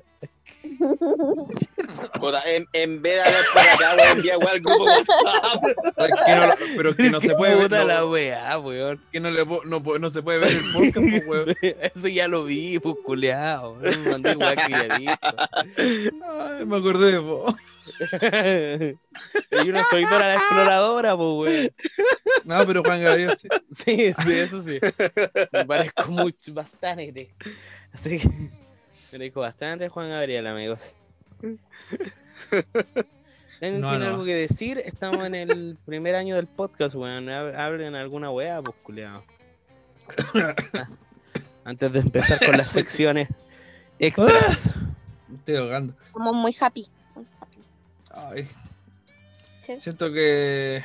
En, en vez de hablar por acá, weón, envía weón al grupo WhatsApp. Es que no lo- pero es que no se puede ver. Puta la no- weá, weón. que no, le no, no se puede ver el podcast, weón. Eso ya lo vi, pues culeado. Me mandé weá. Ay, me acordé de vos. y una soy Dora la exploradora, pues weón. No, pero Juan Gabriel. sí. Sí, sí, eso sí. Me parezco mucho, bastante. Así que me parezco bastante a Juan Gabriel, amigos. ¿Alguien No, algo que decir? Estamos en el primer año del podcast, weón. Hab- Hablen alguna weá, pues culeado. Antes de empezar con las secciones extras. Me estoy ahogando. Como muy happy. Ay. Sí. Siento que.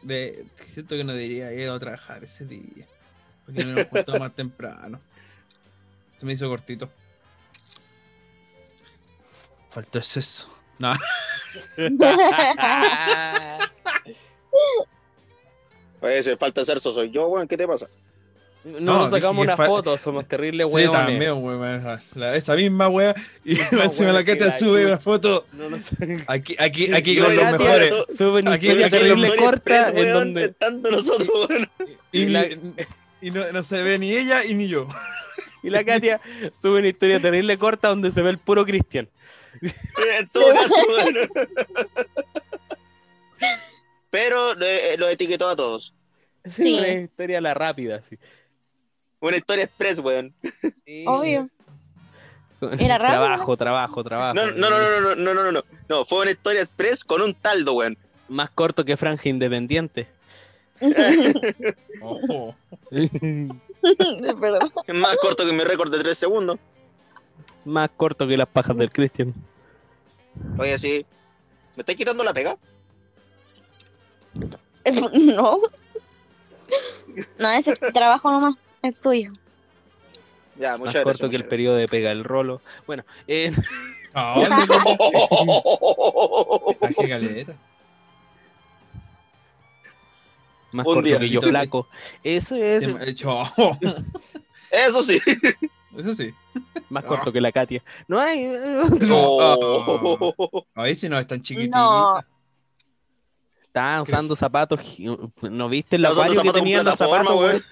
De, siento que no debería ir a trabajar ese día. Porque no nos juntamos más temprano. Se me hizo cortito. Faltó exceso. No, Oye, se falta ser soy yo, weón, ¿qué te pasa? No, No, nos sacamos una foto, somos terribles sí, weones. también, weón. Esa, la- esa misma wea. Y encima la que te sube una foto. No, no sé. Aquí, aquí, aquí con los mejores. Suben Aquí- historia aquí terrible corta Express, en weón, donde tentando nosotros, weón. Y, la- y no, no se ve ni ella y ni yo. y la Katia sube una historia terrible corta donde se ve el puro Cristian. En todo caso, weón. Pero eh, lo etiquetó a todos. Sí. Sí. Una historia a la rápida, sí. Una historia express, weón. Sí. Obvio. Era rápido, Trabajo, trabajo, trabajo. No, no, no, no, no, no, no, no, no. No, fue una historia express con un taldo, weón. Más corto que Franja Independiente. Es más corto que mi récord de 3 segundos. Más corto que las pajas del Christian. Oye, sí. ¿Me estáis quitando la pega? No. No, ese trabajo nomás. Es tuyo. Ya, Más muchas corto gracias. que el periodo de pega el rolo. Bueno, eh, Ah, más Un corto día. que yo flaco. Eso es Eso sí. Eso sí. más corto que la Katia. No hay. Oh. A ver si no es tan chiquitita. No. Estaba usando zapatos. ¿No viste el Estaba acuario que zapatos con tenía en los zapatos, weón?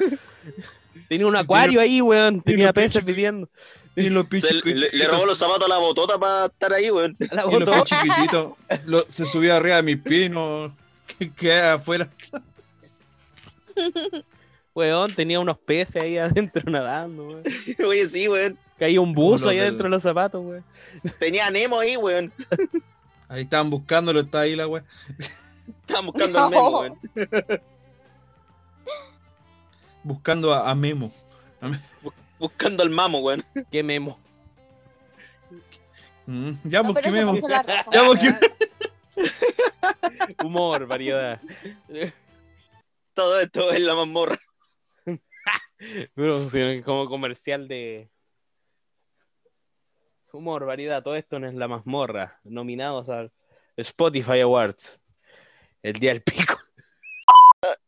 Tenía un acuario ahí, weón. Tenía peces. Tiene los Se- pichos le, le robó los zapatos a la botota para estar ahí, weón. A la Y los pies chiquititos. lo- se subía arriba de mis no. que- Queda afuera. Weón, tenía unos peces ahí adentro nadando, weón. Oye, sí, weón. Caía un buzo ahí del- adentro de los zapatos, weón. Tenía a Nemo ahí, weón. Ahí estaban buscándolo, está ahí la wea. Estaban buscando al Nemo, weón. Buscando a, a Memo. Buscando al mamo, weón. Qué memo. Mm, ya, No, pues pero qué eso Memo. raja. Ya, pues qué. Humor, variedad. Todo esto es la mazmorra. Como comercial de humor, variedad, todo esto no es la mazmorra. Nominados al Spotify Awards. El día del pico.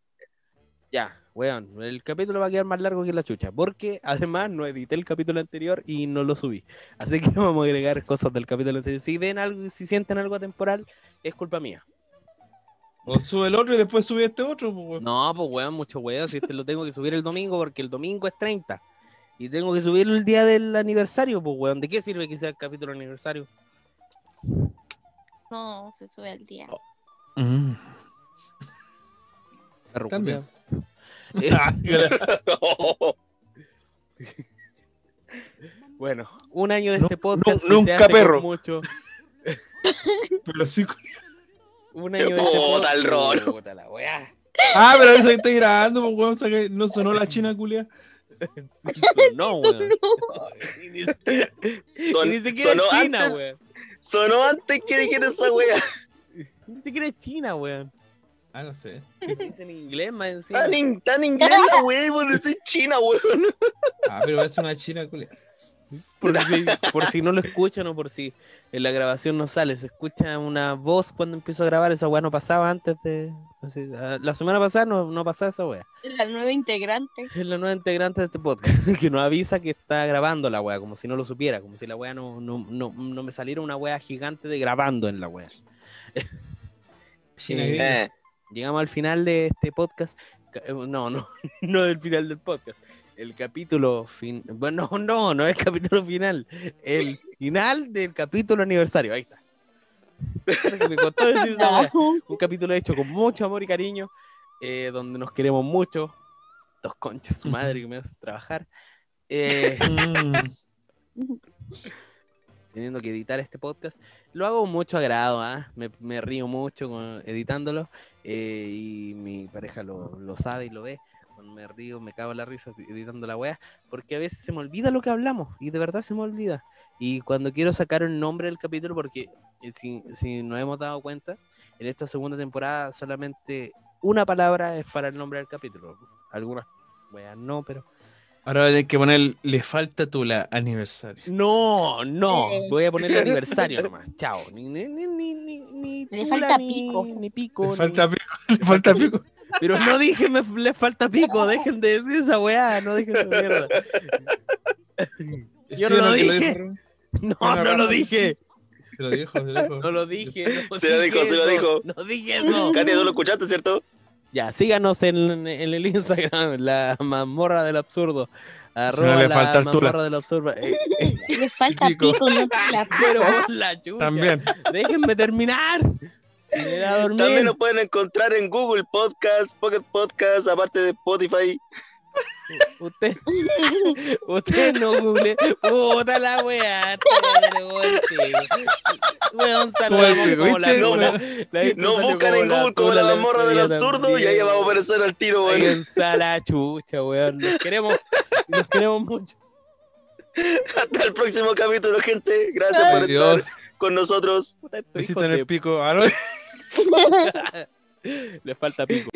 ya, weón, el capítulo va a quedar más largo que la chucha. Porque además no edité el capítulo anterior y no lo subí. Así que vamos a agregar cosas del capítulo anterior. Si ven algo, si sienten algo atemporal, es culpa mía. O sube el otro y después sube este otro. pues, weón. No, pues weón, mucho weón. Si este lo tengo que subir el domingo porque el domingo es 30. Y tengo que subirlo el día del aniversario, pues weón. ¿De qué sirve que sea el capítulo aniversario? No, se sube al día. Mm. Perro También. Eh, bueno, un año de este podcast. se nunca hace perro. Mucho. Pero sí. Un año de Puta, el rolo. Puta la weá. Ah, pero eso que estoy grabando, pues, weón. o sea que no sonó la china culia. Sí, sonó, weón. Ni siquiera, y Son- ni siquiera sonó es China, antes- weón. Sonó antes que dijera esa wea. Ni siquiera es China, weón. Ah, no sé. Dice en inglés más encima. Tan, in- tan inglés la wea y por decir China, weón. Ah, pero es una china culia. Por si, por si no lo escuchan o por si en la grabación no sale, se escucha una voz cuando empiezo a grabar, esa weá no pasaba antes de... así, ah, la semana pasada no, no pasaba esa weá. La nueva integrante. Es la nueva integrante de este podcast, que nos avisa que está grabando la weá, como si no lo supiera, como si la weá no, no, no, no me saliera una weá gigante de grabando en la weá. Eh, Llegamos al final de este podcast. Ca- eh, No, no, no del final del podcast. El capítulo fin. Bueno, no, no, no es el capítulo final. El final del capítulo aniversario. Ahí está. Me costó decir esa. Un capítulo hecho con mucho amor y cariño, eh, donde nos queremos mucho. Dos conchas, su madre que me hacen trabajar. Eh, teniendo que editar este podcast. Lo hago mucho agrado, ¿ah? me, me río mucho con- editándolo eh, y mi pareja lo, lo sabe y lo ve. Me río, me cago en la risa editando la wea, porque a veces se me olvida lo que hablamos y de verdad se me olvida. Y cuando quiero sacar el nombre del capítulo, porque eh, si, si nos hemos dado cuenta, en esta segunda temporada solamente una palabra es para el nombre del capítulo. Algunas weas no, pero Ahora voy a tener que poner, le falta tu la aniversario. No, no. Eh. Voy a poner el aniversario nomás. Chao. Ni, ni, ni, ni, ni, ni Le tula, falta ni- pico. Ni pico. Le falta pico, le falta pico. Pero no dije me le falta pico. Dejen de decir esa weá. No dejen esa mierda. Yo no lo dije. No, no lo dije. Se lo dijo, se lo dijo. No lo dije. no Se lo dijo, se lo dijo. No dije eso. Katia, tú lo escuchaste, ¿cierto? Ya, síganos en, en el Instagram, la mazmorra del absurdo. Si no Arroba le la falta altura. mazmorra del absurdo. Eh, eh, Le falta Pico. pico, no la pero por la chucha. También. Déjenme terminar. También nos pueden encontrar en Google Podcast, Pocket Podcast, aparte de Spotify. Usted, usted no google. Puta la weá. Weón, Como la cola. No, Nos buscan en Google como la otro del absurdo y ahí vamos a aparecer al tiro, weón. La chucha, weón. Los queremos, los queremos mucho. Hasta el próximo capítulo, gente. Gracias por estar con nosotros. Hijos en el pico. Ah, no. Le falta pico.